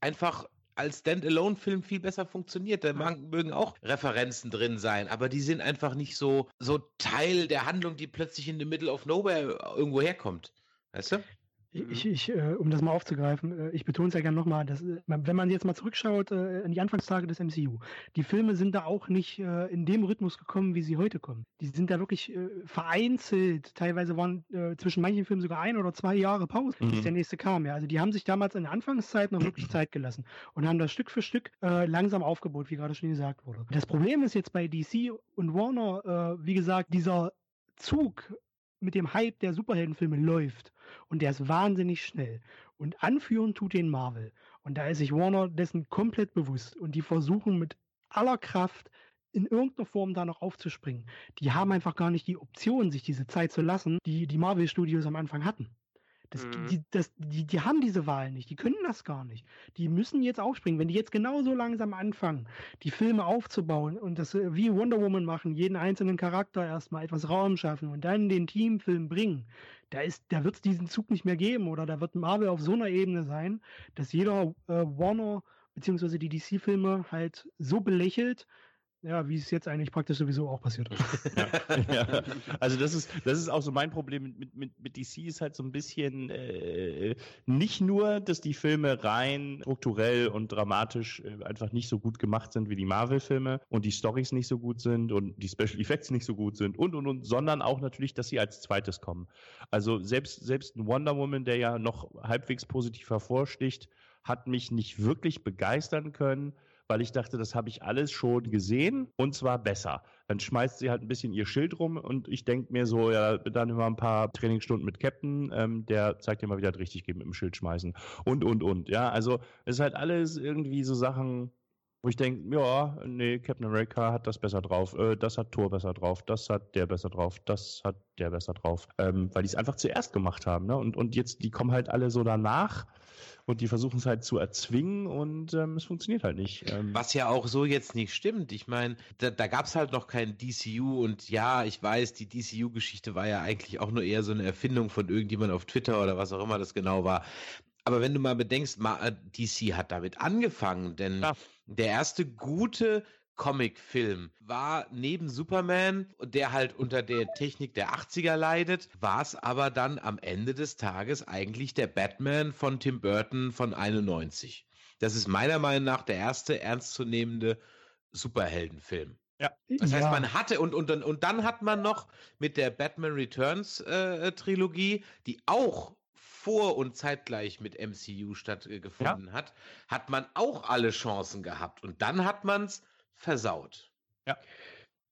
einfach als Standalone-Film viel besser funktioniert. Da mögen auch Referenzen drin sein, aber die sind einfach nicht so, so Teil der Handlung, die plötzlich in the middle of nowhere irgendwo herkommt. Weißt du? Ich, ich, äh, um das mal aufzugreifen, äh, ich betone es ja gerne nochmal, dass, äh, wenn man jetzt mal zurückschaut äh, in die Anfangstage des MCU, die Filme sind da auch nicht äh, in dem Rhythmus gekommen, wie sie heute kommen. Die sind da wirklich äh, vereinzelt. Teilweise waren zwischen manchen Filmen sogar ein oder zwei Jahre Pause, mhm. bis der nächste kam. Ja. Also die haben sich damals in der Anfangszeit noch wirklich Zeit gelassen und haben das Stück für Stück langsam aufgebaut, wie gerade schon gesagt wurde. Das Problem ist jetzt bei DC und Warner, wie gesagt, dieser Zug mit dem Hype der Superheldenfilme läuft und der ist wahnsinnig schnell. Und anführen tut den Marvel. Und da ist sich Warner dessen komplett bewusst. Und die versuchen mit aller Kraft in irgendeiner Form da noch aufzuspringen. Die haben einfach gar nicht die Option, sich diese Zeit zu lassen, die die Marvel-Studios am Anfang hatten. Das, mhm. die, das, die, die haben diese Wahl nicht, die können das gar nicht. Die müssen jetzt aufspringen. Wenn die jetzt genauso langsam anfangen, die Filme aufzubauen und das äh, wie Wonder Woman machen, jeden einzelnen Charakter erstmal etwas Raum schaffen und dann den Teamfilm bringen, da ist, da wird es diesen Zug nicht mehr geben oder da wird Marvel auf so einer Ebene sein, dass jeder äh, Warner beziehungsweise die DC-Filme halt so belächelt, ja, wie es jetzt eigentlich praktisch sowieso auch passiert ist. ja, ja. Also das ist, das ist auch so mein Problem mit, mit, mit DC ist halt so ein bisschen äh, nicht nur, dass die Filme rein strukturell und dramatisch äh, einfach nicht so gut gemacht sind wie die Marvel-Filme und die Stories nicht so gut sind und die Special Effects nicht so gut sind und und und, sondern auch natürlich, dass sie als zweites kommen. Also selbst, selbst ein Wonder Woman, der ja noch halbwegs positiv hervorsticht, hat mich nicht wirklich begeistern können weil ich dachte, das habe ich alles schon gesehen und zwar besser. Dann schmeißt sie halt ein bisschen ihr Schild rum und ich denke mir so, ja, dann immer ein paar Trainingsstunden mit Captain, ähm, der zeigt dir mal, wie das richtig geht mit dem Schild schmeißen und, und, und. Ja, also es ist halt alles irgendwie so Sachen, wo ich denke, ja, nee, Captain America hat das besser drauf, äh, das hat Thor besser drauf, das hat der besser drauf, das hat der besser drauf, ähm, weil die es einfach zuerst gemacht haben. Ne? Und, und jetzt, die kommen halt alle so danach und die versuchen es halt zu erzwingen und ähm, es funktioniert halt nicht. Ähm, Was ja auch so jetzt nicht stimmt. Ich meine, da, da gab es halt noch kein DCU und ja, ich weiß, die DCU-Geschichte war ja eigentlich auch nur eher so eine Erfindung von irgendjemand auf Twitter oder was auch immer das genau war. Aber wenn du mal bedenkst, äh, DC hat damit angefangen, denn ja. der erste gute Comicfilm war neben Superman, der halt unter der Technik der 80er leidet, war es aber dann am Ende des Tages eigentlich der Batman von Tim Burton von 91. Das ist meiner Meinung nach der erste ernstzunehmende Superheldenfilm. Ja. Das heißt, ja. man hatte und, und, und dann hat man noch mit der Batman Returns äh, Trilogie, die auch vor und zeitgleich mit MCU stattgefunden ja. hat, hat man auch alle Chancen gehabt. Und dann hat man es versaut. Ja.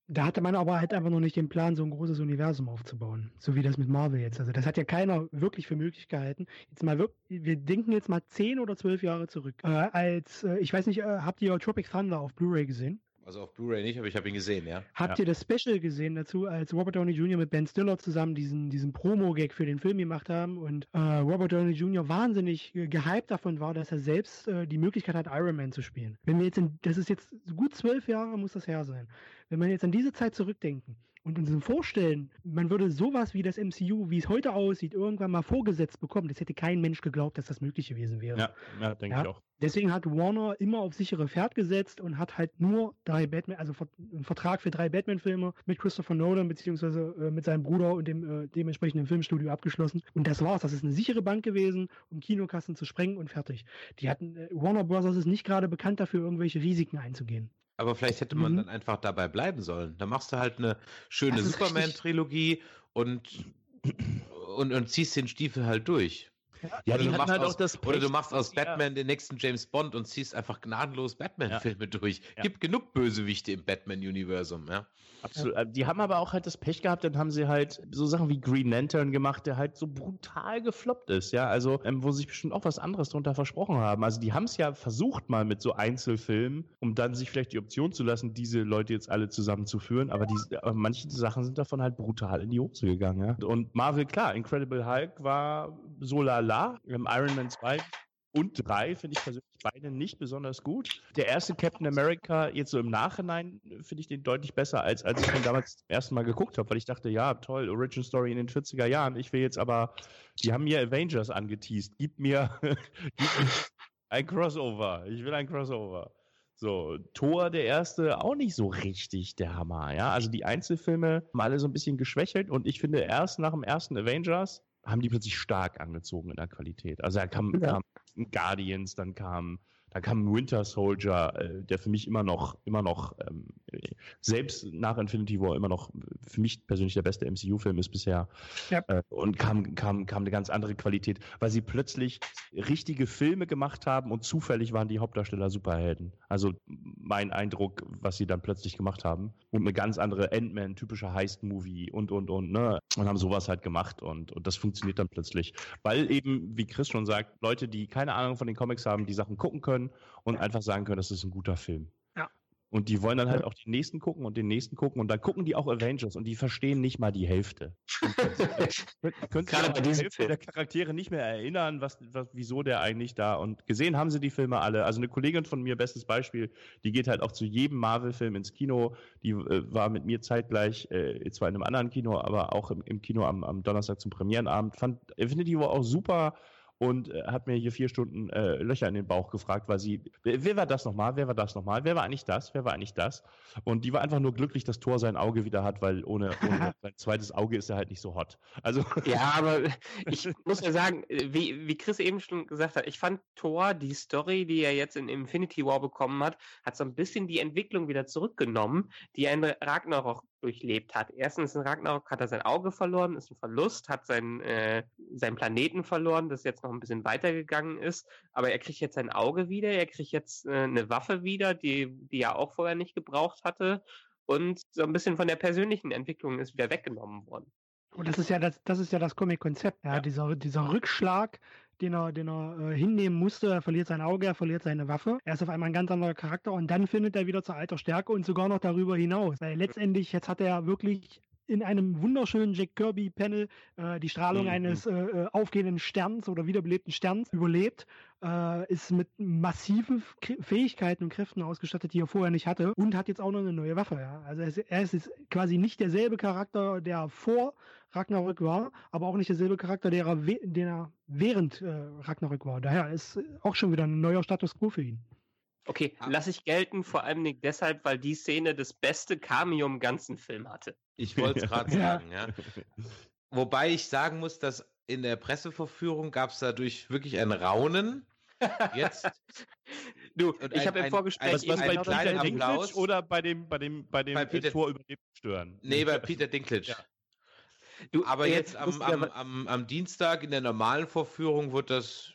Da hatte man aber halt einfach noch nicht den Plan, so ein großes Universum aufzubauen. So wie das mit Marvel jetzt. Also das hat ja keiner wirklich für Möglichkeiten. Jetzt mal wirklich, wir denken jetzt mal zehn oder zwölf Jahre zurück. Äh, als, äh, ich weiß nicht, äh, habt ihr Tropic Thunder auf Blu-ray gesehen? Also auf Blu-ray nicht, aber ich habe ihn gesehen, ja. Habt ja. ihr das Special gesehen dazu, als Robert Downey Jr. mit Ben Stiller zusammen diesen, diesen Promo-Gag für den Film gemacht haben und äh, Robert Downey Jr. wahnsinnig gehypt davon war, dass er selbst äh, die Möglichkeit hat, Iron Man zu spielen. Wenn wir jetzt in, das ist jetzt gut zwölf Jahre muss das her sein. Wenn wir jetzt an diese Zeit zurückdenken, und uns vorstellen, man würde sowas wie das MCU, wie es heute aussieht, irgendwann mal vorgesetzt bekommen, das hätte kein Mensch geglaubt, dass das möglich gewesen wäre. Ja, ja denke ja? ich auch. Deswegen hat Warner immer auf sichere Pferd gesetzt und hat halt nur drei Batman, also einen Vertrag für drei Batman-Filme mit Christopher Nolan beziehungsweise äh, mit seinem Bruder und dem äh, dementsprechenden Filmstudio abgeschlossen. Und das war's. Das ist eine sichere Bank gewesen, um Kinokassen zu sprengen und fertig. Die hatten äh, Warner Bros. ist nicht gerade bekannt dafür, irgendwelche Risiken einzugehen. Aber vielleicht hätte man mhm. dann einfach dabei bleiben sollen. Da machst du halt eine schöne Superman-Trilogie und, und, und ziehst den Stiefel halt durch. Ja, oder, du machst halt aus, Pech, oder du machst aus Batman ja. den nächsten James Bond und ziehst einfach gnadenlos Batman-Filme ja. durch. Gibt genug Bösewichte im Batman-Universum, ja. Absolut. Äh, die haben aber auch halt das Pech gehabt, dann haben sie halt so Sachen wie Green Lantern gemacht, der halt so brutal gefloppt ist, ja. Also, ähm, wo sie sich bestimmt auch was anderes drunter versprochen haben. Also, die haben es ja versucht mal mit so Einzelfilmen, um dann sich vielleicht die Option zu lassen, diese Leute jetzt alle zusammenzuführen. Aber, die, aber manche Sachen sind davon halt brutal in die Hose gegangen, ja. Und Marvel, klar, Incredible Hulk war so lala. Iron Man 2 und 3 finde ich persönlich beide nicht besonders gut. Der erste Captain America, jetzt so im Nachhinein, finde ich den deutlich besser, als als ich ihn damals zum ersten Mal geguckt habe, weil ich dachte, ja, toll, Origin Story in den 40er Jahren. Ich will jetzt aber, die haben mir Avengers angeteased. Gib mir, gib mir ein Crossover. Ich will ein Crossover. So, Thor, der erste, auch nicht so richtig der Hammer, ja. Also die Einzelfilme haben alle so ein bisschen geschwächelt und ich finde erst nach dem ersten Avengers haben die plötzlich stark angezogen in der Qualität. Also da kam, Ja. kam Guardians, dann kam, da kam Winter Soldier, äh, der für mich immer noch, immer noch, ähm, selbst nach Infinity War immer noch für mich persönlich der beste MCU-Film ist bisher. Ja. Äh, und kam, kam, kam eine ganz andere Qualität, weil sie plötzlich richtige Filme gemacht haben und zufällig waren die Hauptdarsteller Superhelden. Also mein Eindruck, was sie dann plötzlich gemacht haben. Und eine ganz andere Ant-Man, typischer Heist-Movie und, und, und, ne? Und haben sowas halt gemacht und, und das funktioniert dann plötzlich. Weil eben, wie Chris schon sagt, Leute, die keine Ahnung von den Comics haben, die Sachen gucken können und einfach sagen können, das ist ein guter Film. Ja. Und die wollen dann halt auch den nächsten gucken und den nächsten gucken und dann gucken die auch Avengers und die verstehen nicht mal die Hälfte. Können, können sich an die Hälfte der Charaktere nicht mehr erinnern, was, was, wieso der eigentlich da und gesehen haben sie die Filme alle. Also eine Kollegin von mir, bestes Beispiel, die geht halt auch zu jedem Marvel-Film ins Kino. Die äh, war mit mir zeitgleich, äh, zwar in einem anderen Kino, aber auch im, im Kino am, am Donnerstag zum Premierenabend. Fand Infinity War auch super und äh, hat mir hier vier Stunden äh, Löcher in den Bauch gefragt, weil sie, wer, wer war das nochmal, wer war das nochmal, wer war eigentlich das, wer war eigentlich das? Und die war einfach nur glücklich, dass Thor sein Auge wieder hat, weil ohne, ohne sein zweites Auge ist er halt nicht so hot. Also Ja, aber ich muss ja sagen, äh, wie, wie Chris eben schon gesagt hat, ich fand Thor, die Story, die er jetzt in Infinity War bekommen hat, hat so ein bisschen die Entwicklung wieder zurückgenommen, die er in Ragnarok durchlebt hat. Erstens in Ragnarok hat er sein Auge verloren, ist ein Verlust, hat seinen, äh, seinen Planeten verloren, das jetzt noch ein bisschen weitergegangen ist, aber er kriegt jetzt sein Auge wieder, er kriegt jetzt äh, eine Waffe wieder, die, die er auch vorher nicht gebraucht hatte und so ein bisschen von der persönlichen Entwicklung ist wieder weggenommen worden. Und das ist ja das, das ist ja das Comic-Konzept, ja, Ja. Dieser, dieser Rückschlag, den er, den er äh, hinnehmen musste. Er verliert sein Auge, er verliert seine Waffe. Er ist auf einmal ein ganz anderer Charakter und dann findet er wieder zur alter Stärke und sogar noch darüber hinaus. Weil letztendlich, jetzt hat er wirklich in einem wunderschönen Jack Kirby-Panel äh, die Strahlung Mhm. eines äh, äh, aufgehenden Sterns oder wiederbelebten Sterns überlebt, äh, ist mit massiven K Fähigkeiten und Kräften ausgestattet, die er vorher nicht hatte und hat jetzt auch noch eine neue Waffe. Ja? Also er ist, er ist quasi nicht derselbe Charakter, der vor Ragnarök war, aber auch nicht derselbe Charakter, der er, we- den er während äh, Ragnarök war. Daher ist auch schon wieder ein neuer Status quo für ihn. Okay, lasse ich gelten, vor allem nicht deshalb, weil die Szene das beste Cameo im ganzen Film hatte. Ich wollte es gerade sagen, ja. Wobei ich sagen muss, dass in der Presseverführung gab es dadurch wirklich ein Raunen. Jetzt Du, Und ich habe im ein- Vorgespräch was, was bei Peter genau Dinklage Applaus. oder bei dem, bei dem, bei dem Bei Peter- Tor überlebt stören? Nee, bei Peter Dinklage. Ja. du, Aber äh, jetzt am, am, am, am Dienstag in der normalen Vorführung wird das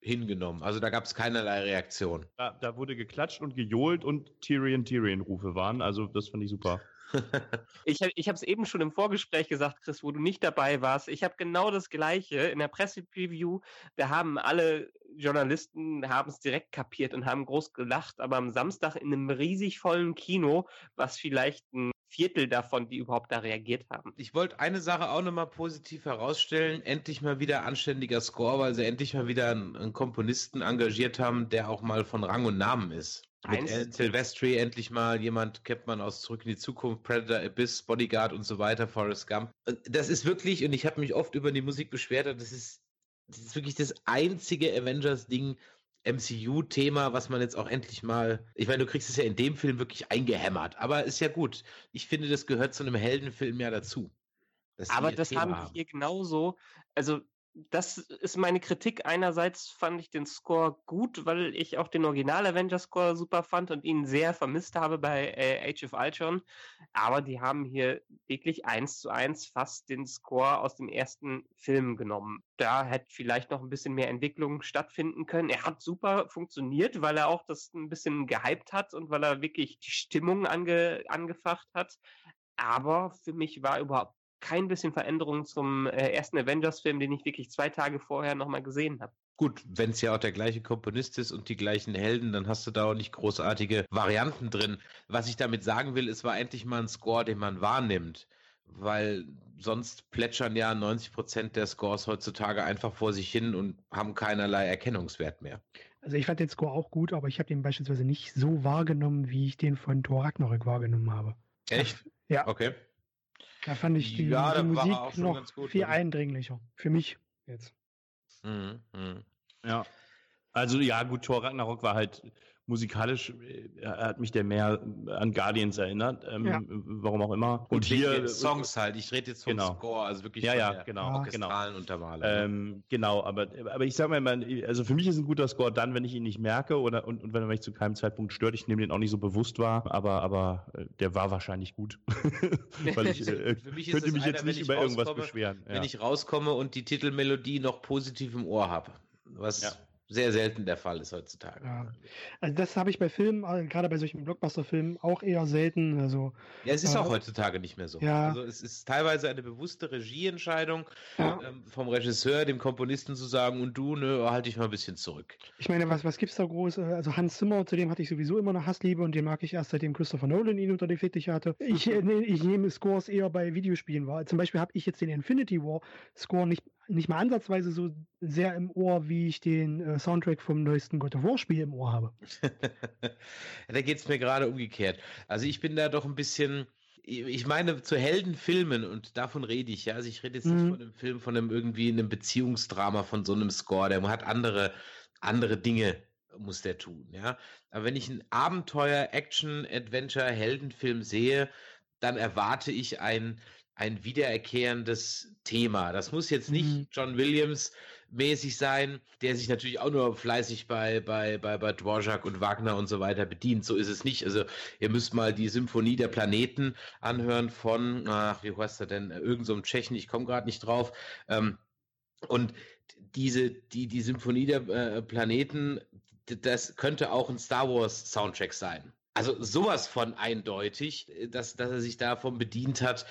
hingenommen. Also da gab es keinerlei Reaktion. Da, da wurde geklatscht und gejohlt und Tyrion Tyrion Rufe waren. Also das fand ich super. Ich, ich habe es eben schon im Vorgespräch gesagt, Chris, wo du nicht dabei warst. Ich habe genau das Gleiche in der Pressepreview. Da haben alle Journalisten haben es direkt kapiert und haben groß gelacht. Aber am Samstag in einem riesig vollen Kino, was vielleicht ein Viertel davon, die überhaupt da reagiert haben. Ich wollte eine Sache auch nochmal positiv herausstellen. Endlich mal wieder anständiger Score, weil sie endlich mal wieder einen, einen Komponisten engagiert haben, der auch mal von Rang und Namen ist. Mit Alan Silvestri endlich mal jemand, kennt man aus Zurück in die Zukunft, Predator, Abyss, Bodyguard und so weiter, Forrest Gump. Das ist wirklich, und ich habe mich oft über die Musik beschwert, das ist, das ist wirklich das einzige Avengers-Ding, MCU-Thema, was man jetzt auch endlich mal, ich meine, du kriegst es ja in dem Film wirklich eingehämmert, aber ist ja gut. Ich finde, das gehört zu einem Heldenfilm ja dazu. Aber das Thema haben wir hier genauso. Also, das ist meine Kritik. Einerseits fand ich den Score gut, weil ich auch den Original Avengers Score super fand und ihn sehr vermisst habe bei äh, Age of Ultron. Aber die haben hier wirklich eins zu eins fast den Score aus dem ersten Film genommen. Da hätte vielleicht noch ein bisschen mehr Entwicklung stattfinden können. Er hat super funktioniert, weil er auch das ein bisschen gehypt hat und weil er wirklich die Stimmung ange, angefacht hat. Aber für mich war überhaupt kein bisschen Veränderung zum äh, ersten Avengers-Film, den ich wirklich zwei Tage vorher nochmal gesehen habe. Gut, wenn es ja auch der gleiche Komponist ist und die gleichen Helden, dann hast du da auch nicht großartige Varianten drin. Was ich damit sagen will, es war endlich mal ein Score, den man wahrnimmt. Weil sonst plätschern ja 90 Prozent der Scores heutzutage einfach vor sich hin und haben keinerlei Erkennungswert mehr. Also ich fand den Score auch gut, aber ich habe den beispielsweise nicht so wahrgenommen, wie ich den von Thor Ragnarök wahrgenommen habe. Echt? Ja. Okay. Da fand ich die, Ja, die Musik noch ganz gut, viel eindringlicher. Für mich jetzt. Mhm, mhm. Ja. Also ja, gut, Thor Ragnarok war halt musikalisch äh, hat mich der mehr an Guardians erinnert, ähm, ja. warum auch immer. Und, Und hier Songs halt. Ich rede jetzt vom genau. Score, also wirklich ja, ja, genau, orchestralen genau. Untermalung. Ne? Ähm, genau, aber aber ich sag mal, also für mich ist ein guter Score dann, wenn ich ihn nicht merke oder und, und wenn er mich zu keinem Zeitpunkt stört. Ich nehme den auch nicht so bewusst wahr, aber aber äh, der war wahrscheinlich gut, weil ich äh, könnte mich einer, jetzt nicht über irgendwas beschweren. Wenn ich rauskomme und die Titelmelodie noch positiv im Ohr habe, was sehr selten der Fall ist heutzutage. Ja. Also das habe ich bei Filmen, äh, gerade bei solchen Blockbuster-Filmen, auch eher selten. Also, ja, es ist äh, auch heutzutage nicht mehr so. Ja. Also es ist teilweise eine bewusste Regieentscheidung ja. ähm, vom Regisseur, dem Komponisten zu sagen, und du, ne, halte ich mal ein bisschen zurück. Ich meine, was, was es da groß? Äh, also Hans Zimmer, zu dem hatte ich sowieso immer eine Hassliebe und den mag ich erst seitdem Christopher Nolan ihn unter den Fittiche hatte. Ich, äh, ich nehme Scores eher bei Videospielen wahr. Zum Beispiel habe ich jetzt den Infinity War Score nicht nicht mal ansatzweise so sehr im Ohr, wie ich den äh, Soundtrack vom neuesten God of War Spiel im Ohr habe. da geht es mir gerade umgekehrt. Also ich bin da doch ein bisschen, ich meine, zu Heldenfilmen, und davon rede ich, ja. Also ich rede jetzt mhm. nicht von einem Film, von einem irgendwie einem Beziehungsdrama, von so einem Score, der hat andere, andere Dinge muss der tun, ja. Aber wenn ich einen Abenteuer, Action, Adventure, Heldenfilm sehe, dann erwarte ich ein ein wiedererkehrendes Thema. Das muss jetzt nicht mhm. John Williams mäßig sein, der sich natürlich auch nur fleißig bei, bei, bei, bei Dvorak und Wagner und so weiter bedient. So ist es nicht. Also ihr müsst mal die Symphonie der Planeten anhören von, ach, wie heißt er denn, irgend so Tschechen, ich komme gerade nicht drauf. Ähm, und diese, die, die Symphonie der äh, Planeten, das könnte auch ein Star Wars Soundtrack sein. Also sowas von eindeutig, dass, dass er sich davon bedient hat,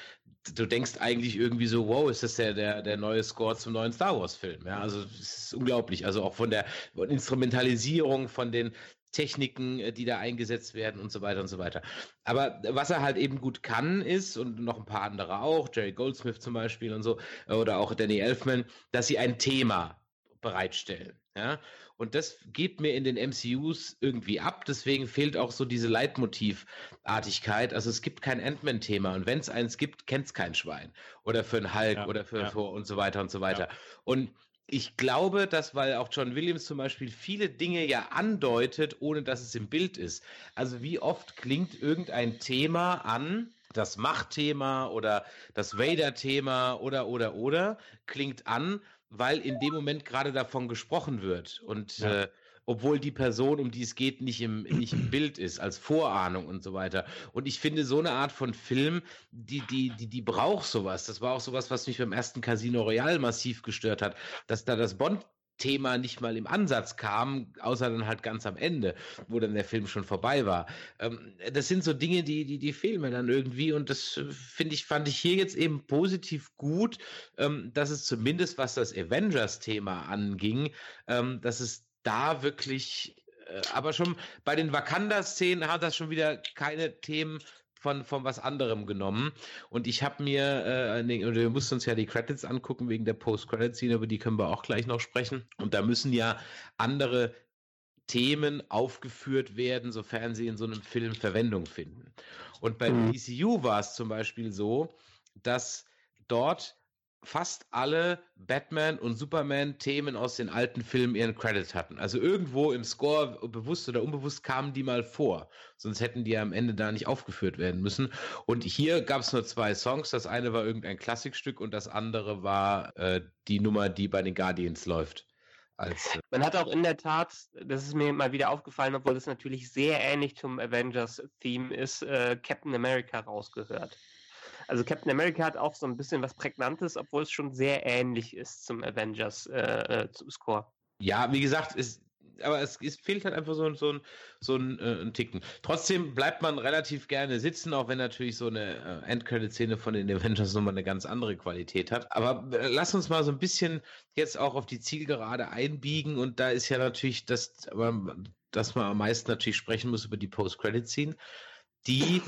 du denkst eigentlich irgendwie so, wow, ist das der, der, der neue Score zum neuen Star Wars-Film? Ja, also es ist unglaublich. Also auch von der Instrumentalisierung, von den Techniken, äh, die da eingesetzt werden und so weiter und so weiter. Aber was er halt eben gut kann, ist, und noch ein paar andere auch, Jerry Goldsmith zum Beispiel und so, oder auch Danny Elfman, dass sie ein Thema bereitstellen. Ja? Und das geht mir in den MCUs irgendwie ab. Deswegen fehlt auch so diese Leitmotivartigkeit. Also es gibt kein Ant-Man-Thema. Und wenn es eins gibt, kennt es kein Schwein. Oder für einen Hulk ja, oder für ja. Thor und so weiter und so weiter. Ja. Und ich glaube, dass, weil auch John Williams zum Beispiel viele Dinge ja andeutet, ohne dass es im Bild ist. Also wie oft klingt irgendein Thema an, das Machtthema oder das Vader-Thema oder, oder, oder, klingt an, weil in dem Moment gerade davon gesprochen wird und ja. äh, obwohl die Person, um die es geht, nicht im, nicht im Bild ist, als Vorahnung und so weiter. Und ich finde, so eine Art von Film, die, die, die, die braucht sowas. Das war auch sowas, was mich beim ersten Casino Royale massiv gestört hat, dass da das Bond Thema nicht mal im Ansatz kam, außer dann halt ganz am Ende, wo dann der Film schon vorbei war. Ähm, das sind so Dinge, die, die, die fehlen mir dann irgendwie und das äh, finde ich, fand ich hier jetzt eben positiv gut, ähm, dass es zumindest, was das Avengers-Thema anging, ähm, dass es da wirklich äh, aber schon bei den Wakanda-Szenen hat das schon wieder keine Themen von, von was anderem genommen. Und ich habe mir, äh, nee, wir mussten uns ja die Credits angucken wegen der Post-Credit-Scene, über die können wir auch gleich noch sprechen. Und da müssen ja andere Themen aufgeführt werden, sofern sie in so einem Film Verwendung finden. Und beim mhm. DCU war es zum Beispiel so, dass dort fast alle Batman und Superman-Themen aus den alten Filmen ihren Credit hatten. Also irgendwo im Score, bewusst oder unbewusst, kamen die mal vor. Sonst hätten die ja am Ende da nicht aufgeführt werden müssen. Und hier gab es nur zwei Songs. Das eine war irgendein Klassikstück und das andere war äh, die Nummer, die bei den Guardians läuft. Als, äh Man hat auch in der Tat, das ist mir mal wieder aufgefallen, obwohl das natürlich sehr ähnlich zum Avengers-Theme ist, äh, Captain America rausgehört. Also Captain America hat auch so ein bisschen was Prägnantes, obwohl es schon sehr ähnlich ist zum Avengers äh, äh Score. Ja, wie gesagt, ist, aber es, es, fehlt halt einfach so, so, ein, so ein, äh, ein Ticken. Trotzdem bleibt man relativ gerne sitzen, auch wenn natürlich so eine äh, Endcredit-Szene von den Avengers nochmal eine ganz andere Qualität hat. Aber äh, lass uns mal so ein bisschen jetzt auch auf die Zielgerade einbiegen und da ist ja natürlich das, dass man am meisten natürlich sprechen muss über die Post-Credit-Scene, die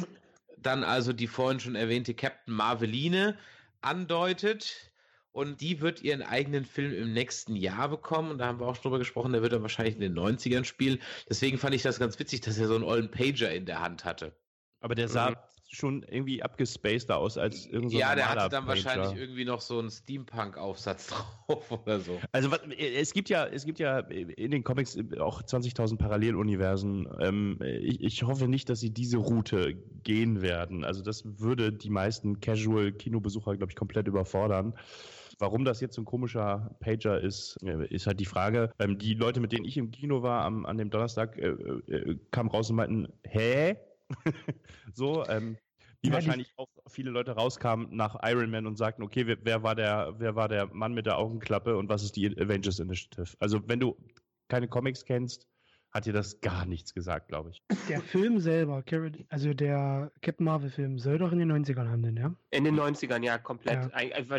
dann also die vorhin schon erwähnte Captain Marveline andeutet. Und die wird ihren eigenen Film im nächsten Jahr bekommen. Und da haben wir auch schon drüber gesprochen, der wird dann wahrscheinlich in den 90ern spielen. Deswegen fand ich das ganz witzig, dass er so einen ollen Pager in der Hand hatte. Aber der sah mhm. Schon irgendwie abgespaceder aus als irgendein so Ja, der hatte dann Pager. wahrscheinlich irgendwie noch so einen Steampunk-Aufsatz drauf oder so. Also es gibt ja, es gibt ja in den Comics auch 20.000 Paralleluniversen. Ähm, ich, ich hoffe nicht, dass sie diese Route gehen werden. Also das würde die meisten Casual-Kinobesucher, glaube ich, komplett überfordern. Warum das jetzt so ein komischer Pager ist, äh, ist halt die Frage. Ähm, die Leute, mit denen ich im Kino war am, an dem Donnerstag, äh, äh, kamen raus und meinten, hä? so, ähm, wie ja, wahrscheinlich auch viele Leute rauskamen nach Iron Man und sagten, okay, wer, wer, war der, wer war der Mann mit der Augenklappe und was ist die Avengers Initiative? Also wenn du keine Comics kennst, hat dir das gar nichts gesagt, glaube ich. Der Film selber, also der Captain Marvel-Film, soll doch in den 90ern handeln, ja? In den 90ern, ja, komplett. Ja.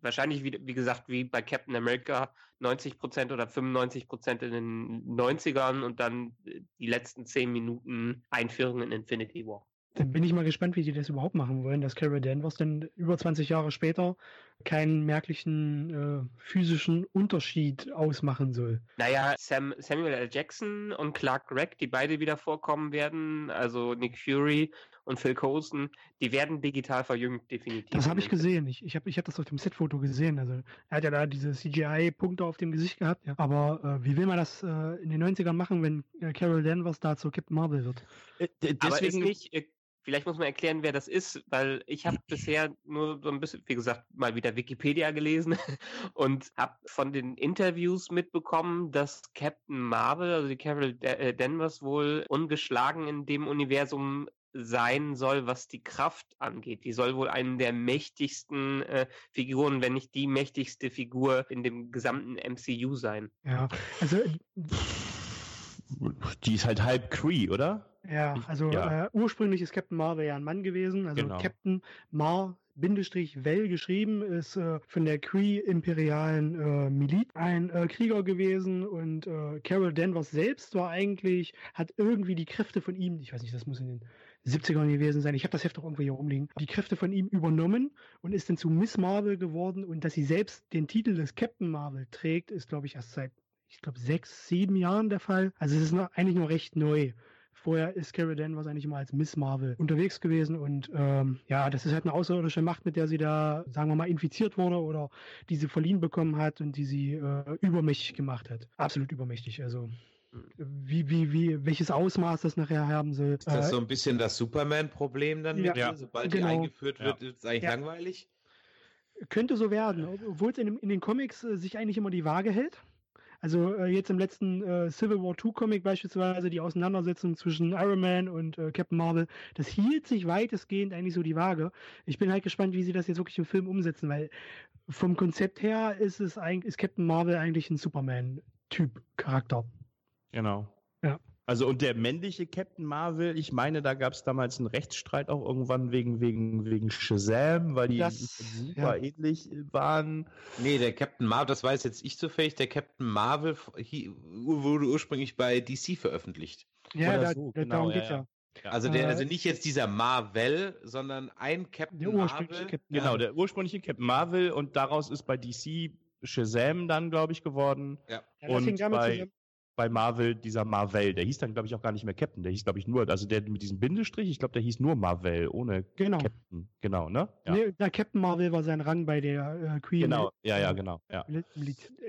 Wahrscheinlich, wie, wie, gesagt, wie bei Captain America, 90% oder 95% in den 90ern und dann die letzten 10 Minuten Einführung in Infinity War. Dann bin ich mal gespannt, wie die das überhaupt machen wollen, dass Carol Danvers dann über 20 Jahre später keinen merklichen äh, physischen Unterschied ausmachen soll. Naja, Sam, Samuel L. Jackson und Clark Gregg, die beide wieder vorkommen werden, also Nick Fury und Phil Coulson, die werden digital verjüngt, definitiv. Das habe ich gesehen. Ich, ich habe ich hab das auf dem Setfoto gesehen. Also er hat ja da diese CGI-Punkte auf dem Gesicht gehabt. Ja. Aber äh, wie will man das äh, in den 90ern machen, wenn äh, Carol Danvers da zu Captain Marvel wird? Äh, deswegen Aber ist nicht äh, Vielleicht muss man erklären, wer das ist, weil ich habe bisher nur so ein bisschen, wie gesagt, mal wieder Wikipedia gelesen und habe von den Interviews mitbekommen, dass Captain Marvel, also die Carol äh, Danvers wohl ungeschlagen in dem Universum sein soll, was die Kraft angeht. Die soll wohl eine der mächtigsten äh, Figuren, wenn nicht die mächtigste Figur in dem gesamten MCU sein. Ja, also die ist halt halb Cree, oder? Ja, also ja. Äh, ursprünglich ist Captain Marvel ja ein Mann gewesen. Also genau. Captain Mar Bindestrich Well geschrieben, ist äh, von der Kree-imperialen äh, Miliz ein äh, Krieger gewesen und äh, Carol Danvers selbst war eigentlich, hat irgendwie die Kräfte von ihm, ich weiß nicht, das muss in den 70ern gewesen sein, ich habe das Heft auch irgendwo hier rumliegen, die Kräfte von ihm übernommen und ist dann zu Miss Marvel geworden und dass sie selbst den Titel des Captain Marvel trägt, ist glaube ich erst seit ich glaube, sechs, sieben Jahren der Fall. Also es ist noch, eigentlich noch recht neu. Vorher ist Carol Danvers eigentlich immer als Miss Marvel unterwegs gewesen und ähm, ja, das ist halt eine außerirdische Macht, mit der sie da, sagen wir mal, infiziert wurde oder die sie verliehen bekommen hat und die sie äh, übermächtig gemacht hat. Absolut übermächtig. Also wie, wie, wie, welches Ausmaß das nachher haben soll. Ist das äh, so ein bisschen das Superman-Problem dann ja, mit, sobald genau. die eingeführt wird, ja. ist es eigentlich ja. langweilig? Könnte so werden, obwohl es in, in, den Comics äh, sich eigentlich immer die Waage hält. Also äh, jetzt im letzten äh, Civil War 2 Comic beispielsweise die Auseinandersetzung zwischen Iron Man und äh, Captain Marvel, das hielt sich weitestgehend eigentlich so die Waage. Ich bin halt gespannt, wie sie das jetzt wirklich im Film umsetzen, weil vom Konzept her ist es eigentlich, ist Captain Marvel eigentlich ein Superman-Typ Charakter. Genau. Ja. Also und der männliche Captain Marvel, ich meine, da gab es damals einen Rechtsstreit auch irgendwann wegen wegen wegen Shazam, weil die das, super ja. ähnlich waren. Nee, der Captain Marvel, das weiß jetzt ich zufällig, der Captain Marvel wurde ursprünglich bei DC veröffentlicht. Ja, da, so, da, genau, darum geht's ja. ja. Also der, also nicht jetzt dieser Marvel, sondern ein Captain der Marvel. Captain genau, der ursprüngliche Captain Marvel und daraus ist bei DC Shazam dann, glaube ich, geworden. Ja. ja und bei, bei Marvel dieser Marvel. Der hieß dann, glaube ich, auch gar nicht mehr Captain. Der hieß, glaube ich, nur, also der mit diesem Bindestrich, ich glaube, der hieß nur Marvel, ohne genau. Captain. Genau, ne? Ja. Nee, der Captain Marvel war sein Rang bei der äh, Queen. Genau, ja, ja, genau. Ja.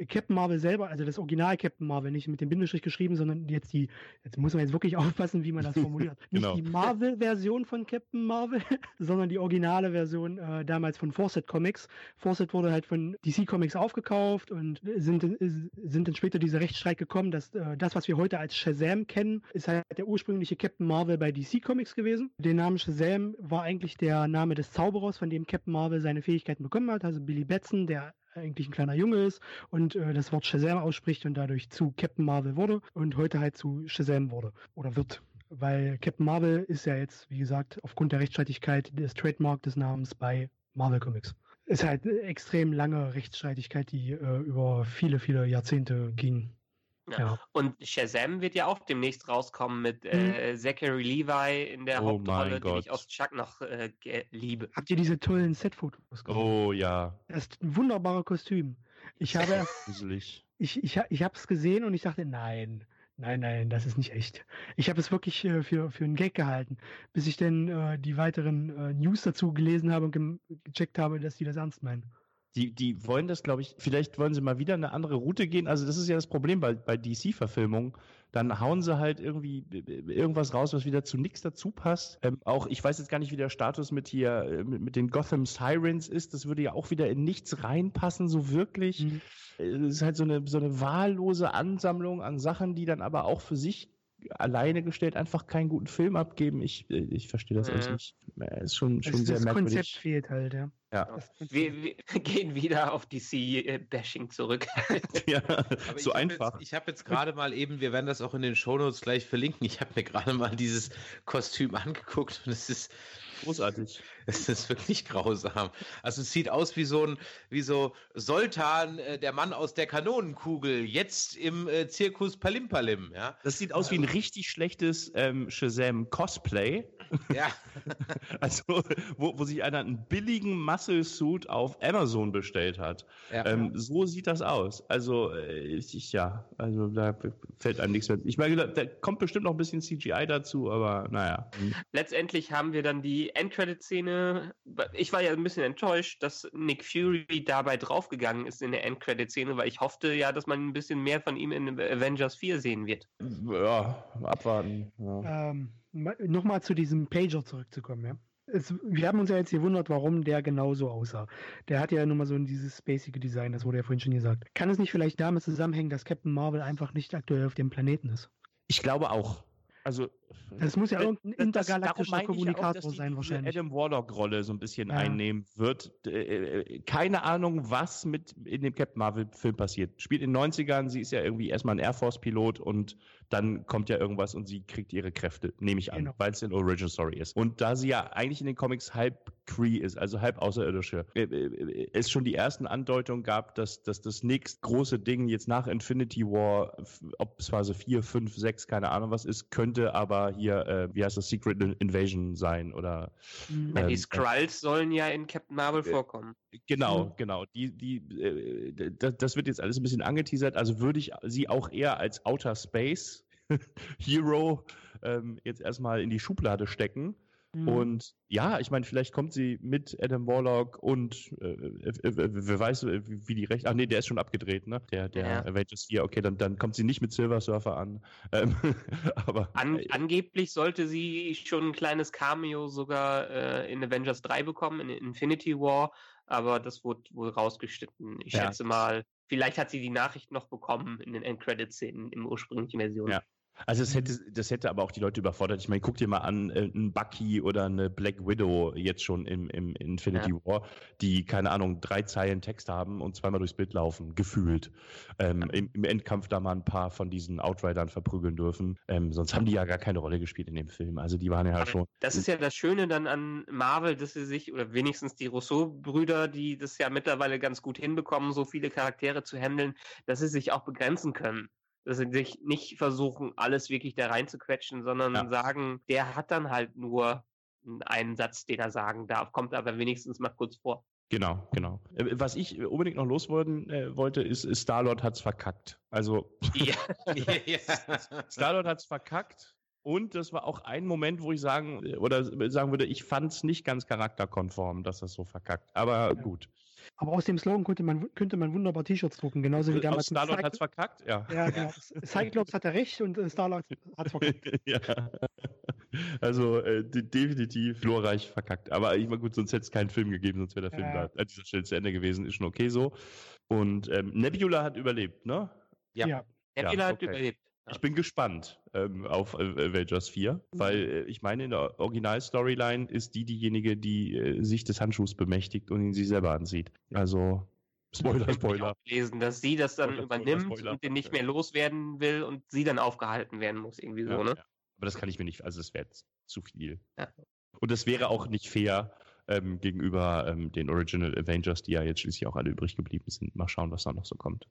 Captain Marvel selber, also das Original Captain Marvel, nicht mit dem Bindestrich geschrieben, sondern jetzt die, jetzt muss man jetzt wirklich aufpassen, wie man das formuliert. genau. Nicht die Marvel-Version von Captain Marvel, sondern die originale Version äh, damals von Fawcett Comics. Fawcett wurde halt von DC Comics aufgekauft und sind, sind dann später diese Rechtsstreit gekommen, dass äh, das, was wir heute als Shazam kennen, ist halt der ursprüngliche Captain Marvel bei DC Comics gewesen. Der Name Shazam war eigentlich der Name des Zauberers, von dem Captain Marvel seine Fähigkeiten bekommen hat. Also Billy Batson, der eigentlich ein kleiner Junge ist und äh, das Wort Shazam ausspricht und dadurch zu Captain Marvel wurde und heute halt zu Shazam wurde oder wird. Weil Captain Marvel ist ja jetzt, wie gesagt, aufgrund der Rechtsstreitigkeit des Trademark des Namens bei Marvel Comics ist halt eine extrem lange Rechtsstreitigkeit, die äh, über viele, viele Jahrzehnte ging. Ja. ja. Und Shazam wird ja auch demnächst rauskommen mit äh, mhm. Zachary Levi in der oh Hauptrolle, den ich aus Chuck noch äh, liebe. Habt ihr diese tollen Set-Fotos gesehen? Oh ja. Das ist ein wunderbares Kostüm. Ich habe ich, ich, ich habe es gesehen und ich dachte, nein, Nein, nein, das ist nicht echt. Ich habe es wirklich äh, für, für einen Gag gehalten, bis ich dann äh, die weiteren äh, News dazu gelesen habe und ge gecheckt habe, dass die das ernst meinen. Die, die wollen das, glaube ich, vielleicht wollen sie mal wieder eine andere Route gehen. Also das ist ja das Problem bei, bei DC-Verfilmungen. Dann hauen sie halt irgendwie irgendwas raus, was wieder zu nichts dazu passt. Ähm, auch, ich weiß jetzt gar nicht, wie der Status mit hier, äh, mit, mit, den Gotham Sirens ist. Das würde ja auch wieder in nichts reinpassen, so wirklich. Mhm. Es ist halt so eine, so eine wahllose Ansammlung an Sachen, die dann aber auch für sich alleine gestellt einfach keinen guten Film abgeben. Ich, äh, ich verstehe das mhm. alles nicht. Es ist schon, schon das, sehr das merkwürdig. Das Konzept fehlt halt, ja. Ja. Wir, wir, gehen wieder auf DC-Bashing zurück. ja, so einfach. Jetzt, ich habe jetzt gerade mal eben, wir werden das auch in den Shownotes gleich verlinken, ich habe mir gerade mal dieses Kostüm angeguckt und es ist großartig. Es ist wirklich grausam. Also es sieht aus wie so ein, wie so Soltan, äh, der Mann aus der Kanonenkugel, jetzt im äh, Zirkus Palimpalim, ja. Das sieht aus wie ein richtig schlechtes ähm, Shazam-Cosplay. Ja. also, wo, wo sich einer einen billigen Muscle Suit auf Amazon bestellt hat. Ja. Ähm, so sieht das aus. Also, äh, ich, ja, also da fällt einem nichts mehr. Ich meine, da kommt bestimmt noch ein bisschen CGI dazu, aber naja. Letztendlich haben wir dann die Endcredit-Szene. Ich war ja ein bisschen enttäuscht, dass Nick Fury dabei draufgegangen ist in der Endcredit-Szene, weil ich hoffte ja, dass man ein bisschen mehr von ihm in Avengers 4 sehen wird. Ja, abwarten. Ja. Ähm, Nochmal zu diesem Pager zurückzukommen, ja. Es, wir haben uns ja jetzt gewundert, warum der genauso aussah. Der hat ja nun mal so dieses spacige Design, das wurde ja vorhin schon gesagt. Kann es nicht vielleicht damit zusammenhängen, dass Captain Marvel einfach nicht aktuell auf dem Planeten ist? Ich glaube auch. Also das muss ja irgendein intergalaktischer Kommunikator auch, sein, wahrscheinlich. Adam Warlock-Rolle so ein bisschen ja. einnehmen wird. Äh, äh, keine Ahnung, was mit in dem Captain Marvel-Film passiert. Spielt in den 90ern, sie ist ja irgendwie erstmal ein Air Force-Pilot und dann kommt ja irgendwas und sie kriegt ihre Kräfte, nehme ich an, genau. weil es eine Original Story ist. Und da sie ja eigentlich in den Comics halb Cree ist, also halb Außerirdische, äh, äh, es schon die ersten Andeutungen gab, dass, dass das nächste große Ding jetzt nach Infinity War, ob es Phase 4, 5, 6, keine Ahnung was ist, könnte aber hier, äh, wie heißt das, Secret Invasion sein oder. Mhm. Ähm, die Skrulls sollen ja in Captain Marvel äh, vorkommen. Genau, mhm. genau. Die, die, äh, das, das wird jetzt alles ein bisschen angeteasert. Also würde ich sie auch eher als Outer Space Hero ähm, jetzt erstmal in die Schublade stecken. Mhm. Und ja, ich meine, vielleicht kommt sie mit Adam Warlock und äh, wer weiß, wie die Rechte. Ach nee, der ist schon abgedreht, ne? Der, der ja. Avengers 4, okay, dann, dann kommt sie nicht mit Silver Surfer an. Ähm, aber an, äh, angeblich sollte sie schon ein kleines Cameo sogar äh, in Avengers 3 bekommen, in Infinity War, aber das wurde wohl rausgeschnitten. Ich ja. schätze mal, vielleicht hat sie die Nachricht noch bekommen in den Endcredit-Szenen im ursprünglichen Version. Ja. Also es hätte, das hätte aber auch die Leute überfordert. Ich meine, guck dir mal an, äh, ein Bucky oder eine Black Widow jetzt schon im, im Infinity ja. War, die, keine Ahnung, drei Zeilen Text haben und zweimal durchs Bild laufen, gefühlt. Ähm, im, im, Endkampf da mal ein paar von diesen Outridern verprügeln dürfen. Ähm, sonst haben die ja gar keine Rolle gespielt in dem Film. Also die waren ja aber schon. Das ist ja das Schöne dann an Marvel, dass sie sich, oder wenigstens die Rousseau-Brüder, die das ja mittlerweile ganz gut hinbekommen, so viele Charaktere zu handeln, dass sie sich auch begrenzen können dass sie sich nicht versuchen, alles wirklich da rein zu quetschen, sondern ja. sagen, der hat dann halt nur einen Satz, den er sagen darf, kommt aber wenigstens mal kurz vor. Genau, genau. Äh, was ich unbedingt noch loswerden äh, wollte, ist, Star-Lord hat's verkackt. Also, ja. Star-Lord hat's verkackt. Und das war auch ein Moment, wo ich sagen äh, oder sagen würde, ich fand es nicht ganz charakterkonform, dass das so verkackt. Aber ja. gut. Aber aus dem Slogan könnte man, könnte man wunderbar T-Shirts drucken, genauso wie äh, damals. Starlord hat es verkackt, ja. Ja, genau. Cyclops hat er recht und äh, Starlord hat es verkackt. ja. Also äh, definitiv glorreich verkackt. Aber ich meine, gut, sonst hätte es keinen Film gegeben, sonst wäre der Film ja. da an dieser Stelle zu Ende gewesen. Ist schon okay so. Und ähm, Nebula hat überlebt, ne? Ja. ja. Nebula ja, okay. hat überlebt. Ich bin gespannt ähm, auf Avengers 4, mhm. weil äh, ich meine, in der Original-Storyline ist die diejenige, die äh, sich des Handschuhs bemächtigt und ihn sich selber ansieht. Also, Spoiler, Spoiler. Ich lesen, dass sie das dann Spoiler, übernimmt Spoiler, Spoiler. und den nicht mehr loswerden will und sie dann aufgehalten werden muss, irgendwie so, ja, ne? Ja. Aber das kann ich mir nicht, also es wäre zu viel. Ja. Und das wäre auch nicht fair, ähm, gegenüber ähm, den Original Avengers, die ja jetzt schließlich auch alle übrig geblieben sind. Mal schauen, was da noch so kommt.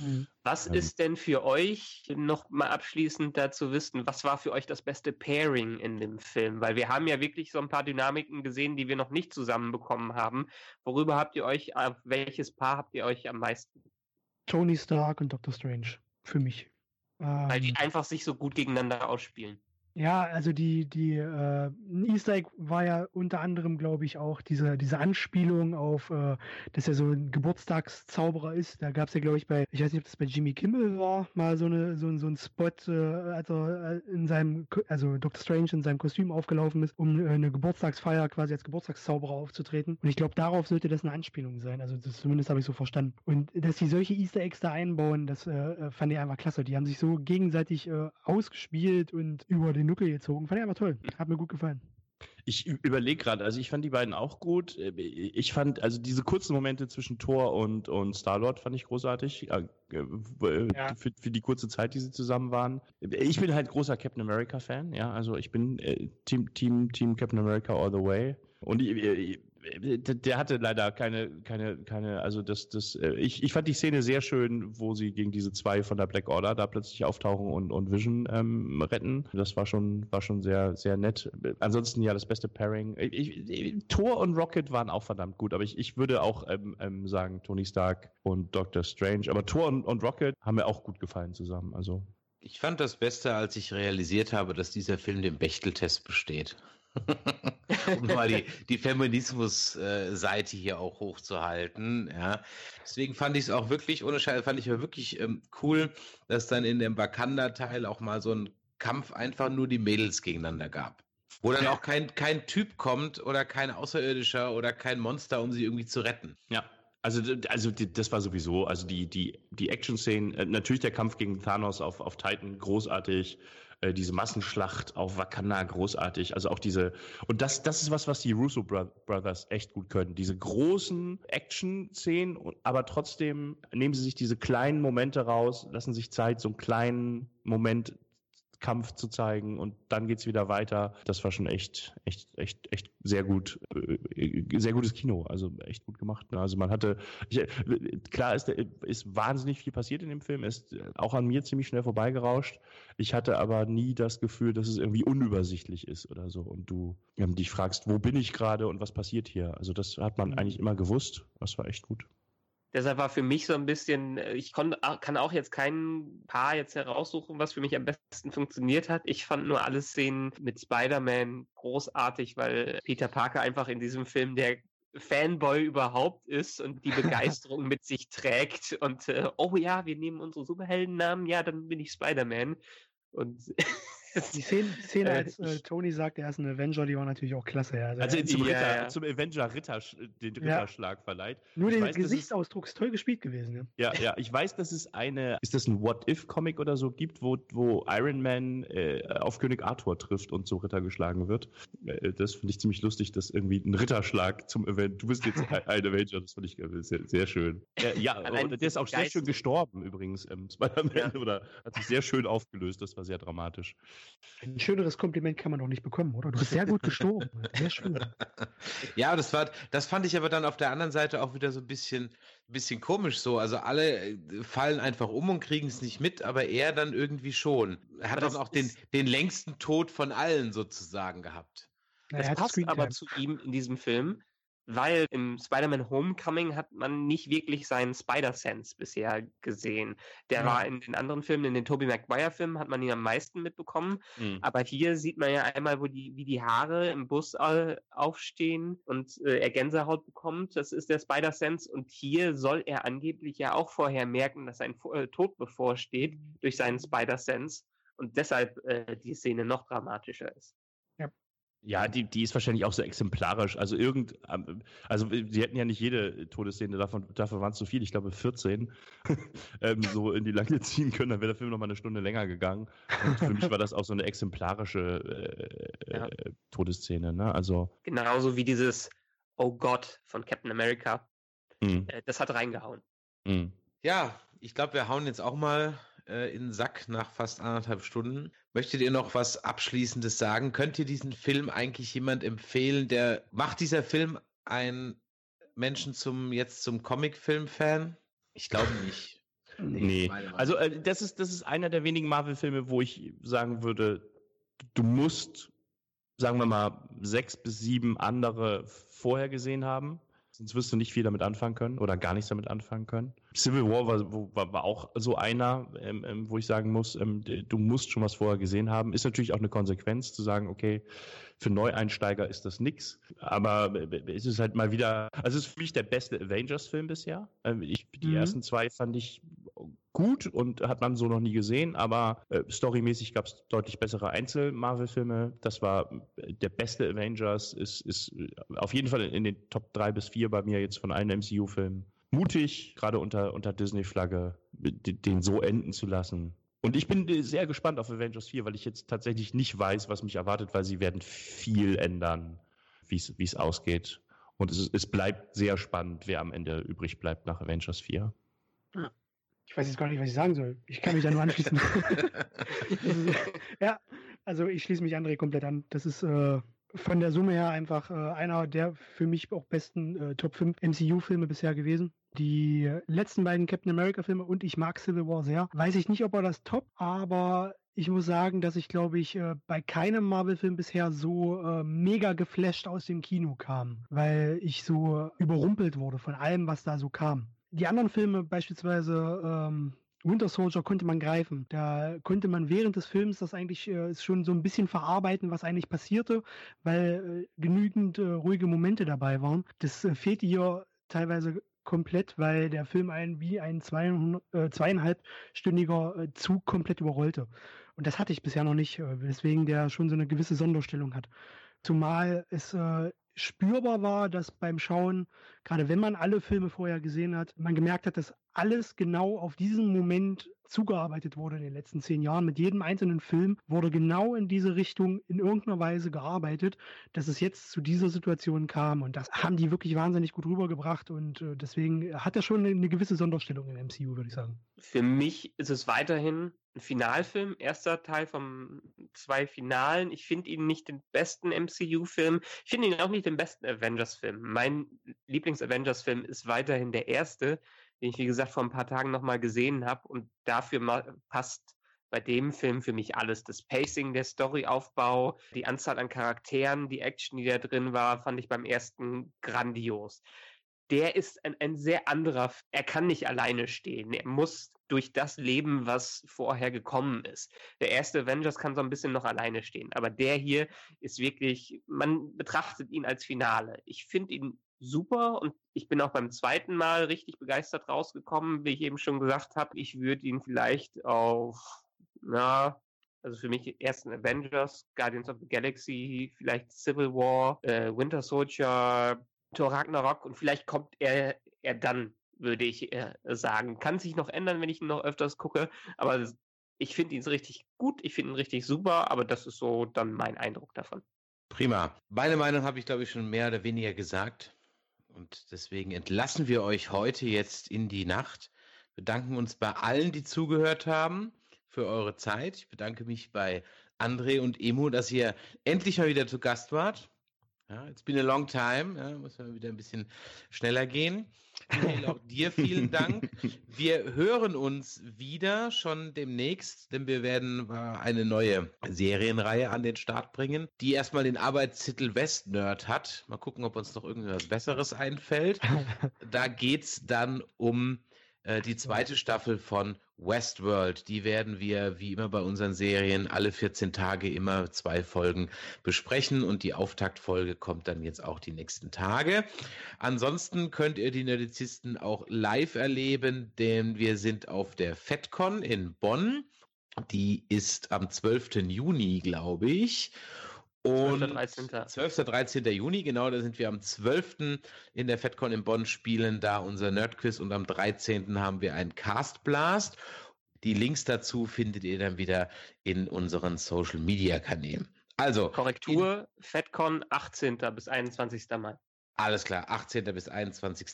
Mhm. Was ähm, ist denn für euch noch mal abschließend dazu wissen, was war für euch das beste Pairing in dem Film? Weil wir haben ja wirklich so ein paar Dynamiken gesehen, die wir noch nicht zusammenbekommen haben. Worüber habt ihr euch, auf welches Paar habt ihr euch am meisten? Tony Stark und Doctor Strange. Für mich. Weil die Ähm, einfach sich so gut gegeneinander ausspielen. Ja, also die, die äh, ein Easter Egg war ja unter anderem, glaube ich, auch diese, diese Anspielung auf, äh, dass er so ein Geburtstagszauberer ist. Da gab es ja, glaube ich, bei, ich weiß nicht, ob das bei Jimmy Kimmel war, mal so, eine, so, so ein Spot, äh, als er äh, in seinem, also Dr. Strange in seinem Kostüm aufgelaufen ist, um äh, eine Geburtstagsfeier quasi als Geburtstagszauberer aufzutreten. Und ich glaube, darauf sollte das eine Anspielung sein. Also das, zumindest habe ich so verstanden. Und dass die solche Easter Eggs da einbauen, das äh, äh, fand ich einfach klasse. Die haben sich so gegenseitig äh, ausgespielt und über den Nuckel gezogen. Fand ich einfach toll. Hat mir gut gefallen. Ich überlege gerade, also ich fand die beiden auch gut. Äh, Ich fand, also diese kurzen Momente zwischen Thor und, und Star-Lord fand ich großartig. äh, äh, Ja. Für, für die kurze Zeit, die sie zusammen waren. Ich bin halt großer Captain America-Fan, ja. Also ich bin äh, Team, Team, Team Captain America all the way. Und ich, ich, der hatte leider keine, keine, keine, also das, das, äh, ich, ich fand die Szene sehr schön, wo sie gegen diese zwei von der Black Order da plötzlich auftauchen und, und Vision ähm, retten. Das war schon, war schon sehr, sehr nett. Ansonsten ja das beste Pairing. Ich, ich, Thor und Rocket waren auch verdammt gut, aber ich, ich würde auch ähm, ähm, sagen Tony Stark und Doctor Strange. Aber Thor und, und Rocket haben mir auch gut gefallen zusammen. Also Ich fand das Beste, als ich realisiert habe, dass dieser Film dem Bechteltest besteht. Um mal die, die Feminismus-Seite hier auch hochzuhalten. Ja. Deswegen fand ich es auch wirklich, ohne Scheiß, fand ich aber wirklich ähm, cool, dass dann in dem Wakanda-Teil auch mal so ein Kampf einfach nur die Mädels gegeneinander gab. Wo dann auch kein, kein Typ kommt oder kein Außerirdischer oder kein Monster, um sie irgendwie zu retten. Ja. Also, also das war sowieso, also die, die, die Action-Szenen, äh, natürlich der Kampf gegen Thanos auf, auf Titan, großartig, äh, diese Massenschlacht auf Wakanda, großartig, also auch diese, und das, das ist was, was die Russo Bro Brothers echt gut können, diese großen Action-Szenen, aber trotzdem nehmen sie sich diese kleinen Momente raus, lassen sich Zeit, so einen kleinen Moment Kampf zu zeigen und dann geht's wieder weiter. Das war schon echt, echt, echt, echt sehr gut, äh, sehr gutes Kino. Also echt gut gemacht. Ne? Also man hatte, ich, klar ist, ist wahnsinnig viel passiert in dem Film, ist auch an mir ziemlich schnell vorbeigerauscht. Ich hatte aber nie das Gefühl, dass es irgendwie unübersichtlich ist oder so. Und du ähm, dich fragst, wo bin ich gerade und was passiert hier? Also das hat man eigentlich immer gewusst. Das war echt gut. Deshalb war für mich so ein bisschen, äh, ich kon, kann auch jetzt kein Paar jetzt heraussuchen, was für mich am besten funktioniert hat. Ich fand nur alle Szenen mit Spider-Man großartig, weil Peter Parker einfach in diesem Film der Fanboy überhaupt ist und die Begeisterung mit sich trägt und äh, oh ja, wir nehmen unsere Superheldennamen, ja, dann bin ich Spider-Man. Und Die Szene, Szene Äh, als äh, Tony sagt, er ist ein Avenger, die war natürlich auch klasse. Ja. Also zum, Ja, Ritter, ja. zum Avenger Ritter, den Ja. Ritterschlag verleiht. Nur weiß, ist- Gesichtsausdruck ist toll gespielt gewesen. Ja. Ja, ja, ich weiß, dass es eine, ist das ein What-If-Comic oder so gibt, wo, wo Iron Man äh, auf König Arthur trifft und zum Ritter geschlagen wird. Äh, das finde ich ziemlich lustig, dass irgendwie ein Ritterschlag zum Event, du bist jetzt ein ein Avenger, das finde ich äh, sehr, sehr schön. Äh, ja, der ist auch sehr schön gestorben übrigens, ähm, Spider-Man, Ja. oder hat sich sehr schön aufgelöst, das war sehr dramatisch. Ein schöneres Kompliment kann man doch nicht bekommen, oder? Du bist sehr gut gestorben. Sehr schön. Ja, das war, das fand ich aber dann auf der anderen Seite auch wieder so ein bisschen, bisschen komisch so. Also alle äh, fallen einfach um und kriegen es nicht mit, aber er dann irgendwie schon. Er hat dann auch den, den längsten Tod von allen sozusagen gehabt. Das passt aber zu ihm in diesem Film, weil im Spider-Man Homecoming hat man nicht wirklich seinen Spider-Sense bisher gesehen. Der Ja. war in den anderen Filmen, in den Tobey Maguire-Filmen hat man ihn am meisten mitbekommen. Mhm. Aber hier sieht man ja einmal, wo die, wie die Haare im Bus äh, aufstehen und äh, er Gänsehaut bekommt. Das ist der Spider-Sense. Und hier soll er angeblich ja auch vorher merken, dass ein äh, Tod bevorsteht durch seinen Spider-Sense. Und deshalb äh, die Szene noch dramatischer ist. Ja, die, die ist wahrscheinlich auch so exemplarisch. Also irgend, ähm, also sie hätten ja nicht jede Todesszene, davon, davon waren es zu viel, ich glaube 14, ähm, so in die Länge ziehen können, dann wäre der Film noch mal eine Stunde länger gegangen. Und für mich war das auch so eine exemplarische äh, Ja. äh, Todesszene, ne? Also, Genauso wie dieses Oh Gott von Captain America. mh, Äh, das hat reingehauen. mh. Ja, ich glaube, wir hauen jetzt auch mal äh, in den Sack nach fast anderthalb Stunden. Möchtet ihr noch was Abschließendes sagen? Könnt ihr diesen Film eigentlich jemand empfehlen, der macht dieser Film einen Menschen zum jetzt zum Comicfilm-Fan? Ich glaube nicht. Nee. Meinung. Also äh, das ist das ist einer der wenigen Marvel-Filme, wo ich sagen würde, du musst, sagen wir mal, sechs bis sieben andere vorher gesehen haben. Sonst wirst du nicht viel damit anfangen können oder gar nichts damit anfangen können. Civil War war, war, war auch so einer, ähm, ähm, wo ich sagen muss, ähm, du musst schon was vorher gesehen haben. Ist natürlich auch eine Konsequenz zu sagen, okay, für Neueinsteiger ist das nix. Aber es ist halt mal wieder, also es ist für mich der beste Avengers-Film bisher. Ähm, ich, die mhm. ersten zwei fand ich gut und hat man so noch nie gesehen, aber äh, storymäßig gab es deutlich bessere Einzel-Marvel-Filme. Das war äh, der beste Avengers, ist, ist äh, auf jeden Fall in den Top 3 bis 4 bei mir jetzt von allen MCU-Filmen. Mutig, gerade unter, unter Disney-Flagge, den so enden zu lassen. Und ich bin äh, sehr gespannt auf Avengers 4, weil ich jetzt tatsächlich nicht weiß, was mich erwartet, weil sie werden viel ändern, wie es ausgeht. Und es, es bleibt sehr spannend, wer am Ende übrig bleibt nach Avengers 4. Ja. Ich weiß jetzt gar nicht, was ich sagen soll. Ich kann mich da nur anschließen. ja, also ich schließe mich André komplett an. Das ist äh, von der Summe her einfach äh, einer der für mich auch besten äh, Top 5 MCU-Filme bisher gewesen. Die letzten beiden Captain America-Filme und ich mag Civil War sehr. Weiß ich nicht, ob er das top, aber ich muss sagen, dass ich glaube ich äh, bei keinem Marvel-Film bisher so äh, mega geflasht aus dem Kino kam, weil ich so überrumpelt wurde von allem, was da so kam. Die anderen Filme, beispielsweise ähm, Winter Soldier konnte man greifen. Da konnte man während des Films das eigentlich äh, schon so ein bisschen verarbeiten, was eigentlich passierte, weil äh, genügend äh, ruhige Momente dabei waren. Das äh, fehlt hier teilweise komplett, weil der Film einen wie ein 200, äh, zweieinhalbstündiger äh, Zug komplett überrollte. Und das hatte ich bisher noch nicht, äh, weswegen der schon so eine gewisse Sonderstellung hat. Zumal es äh, spürbar war, dass beim Schauen, gerade wenn man alle Filme vorher gesehen hat, man gemerkt hat, dass alles genau auf diesen Moment zugearbeitet wurde in den letzten zehn Jahren. Mit jedem einzelnen Film wurde genau in diese Richtung in irgendeiner Weise gearbeitet, dass es jetzt zu dieser Situation kam. Und das haben die wirklich wahnsinnig gut rübergebracht. Und äh, deswegen hat er schon eine gewisse Sonderstellung im MCU, würde ich sagen. Für mich ist es weiterhin ein Finalfilm, erster Teil von zwei Finalen. Ich finde ihn nicht den besten MCU-Film. Ich finde ihn auch nicht den besten Avengers-Film. Mein Lieblings-Avengers-Film ist weiterhin der erste, den ich, wie gesagt, vor ein paar Tagen nochmal gesehen habe. Und dafür passt bei dem Film für mich alles. Das Pacing, der Storyaufbau, die Anzahl an Charakteren, die Action, die da drin war, fand ich beim ersten grandios der ist ein, ein sehr anderer, er kann nicht alleine stehen. Er muss durch das leben, was vorher gekommen ist. Der erste Avengers kann so ein bisschen noch alleine stehen, aber der hier ist wirklich, man betrachtet ihn als Finale. Ich finde ihn super und ich bin auch beim zweiten Mal richtig begeistert rausgekommen, wie ich eben schon gesagt habe. Ich würde ihn vielleicht auf, na, also für mich ersten Avengers, Guardians of the Galaxy, vielleicht Civil War, äh, Winter Soldier, Thor Ragnarok und vielleicht kommt er, er dann, würde ich äh, sagen. Kann sich noch ändern, wenn ich ihn noch öfters gucke, aber ich finde ihn richtig gut, ich finde ihn richtig super, aber das ist so dann mein Eindruck davon. Prima. Meine Meinung habe ich, glaube ich, schon mehr oder weniger gesagt. Und deswegen entlassen wir euch heute jetzt in die Nacht. Bedanken uns bei allen, die zugehört haben, für eure Zeit. Ich bedanke mich bei André und Emo, dass ihr endlich mal wieder zu Gast wart. Ja, it's been a long time. Ja, muss man wieder ein bisschen schneller gehen. Michael, auch dir vielen Dank. Wir hören uns wieder schon demnächst, denn wir werden eine neue Serienreihe an den Start bringen, die erstmal den Arbeitstitel West Nerd hat. Mal gucken, ob uns noch irgendwas Besseres einfällt. Da geht's dann um äh, die zweite Staffel von Westworld. Die werden wir, wie immer bei unseren Serien, alle 14 Tage immer zwei Folgen besprechen und die Auftaktfolge kommt dann jetzt auch die nächsten Tage. Ansonsten könnt ihr die Nerdizisten auch live erleben, denn wir sind auf der FedCon in Bonn. Die ist am 12. Juni, glaube ich. Und 12. 13. 12. 13. Juni, genau, da sind wir am 12. in der FedCon in Bonn spielen da unser Nerdquiz und am 13. haben wir einen Cast Blast. Die Links dazu findet ihr dann wieder in unseren Social Media Kanälen. Also Korrektur, FedCon 18. bis 21. Mai. Alles klar, 18. bis 21.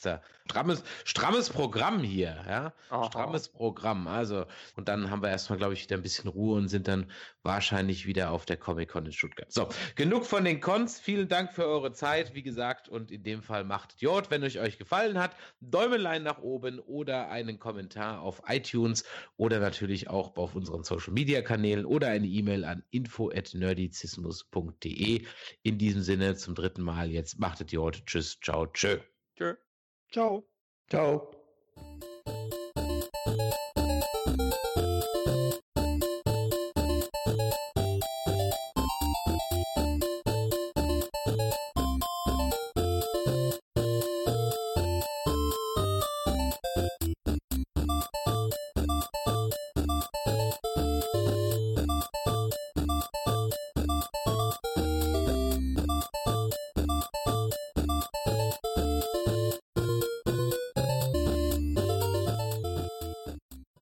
Strammes, strammes Programm hier, ja. Aha. Strammes Programm. Also, und dann haben wir erstmal, glaube ich, wieder ein bisschen Ruhe und sind dann wahrscheinlich wieder auf der Comic-Con in Stuttgart. So, genug von den Cons. Vielen Dank für eure Zeit, wie gesagt, und in dem Fall macht Jod, wenn es euch gefallen hat, Däumelein nach oben oder einen Kommentar auf iTunes oder natürlich auch auf unseren Social Media Kanälen oder eine E-Mail an info@nerdizismus.de. In diesem Sinne zum dritten Mal jetzt machtet Jod. Tschüss, ciao, tschö. Tschö. Ciao. Ciao.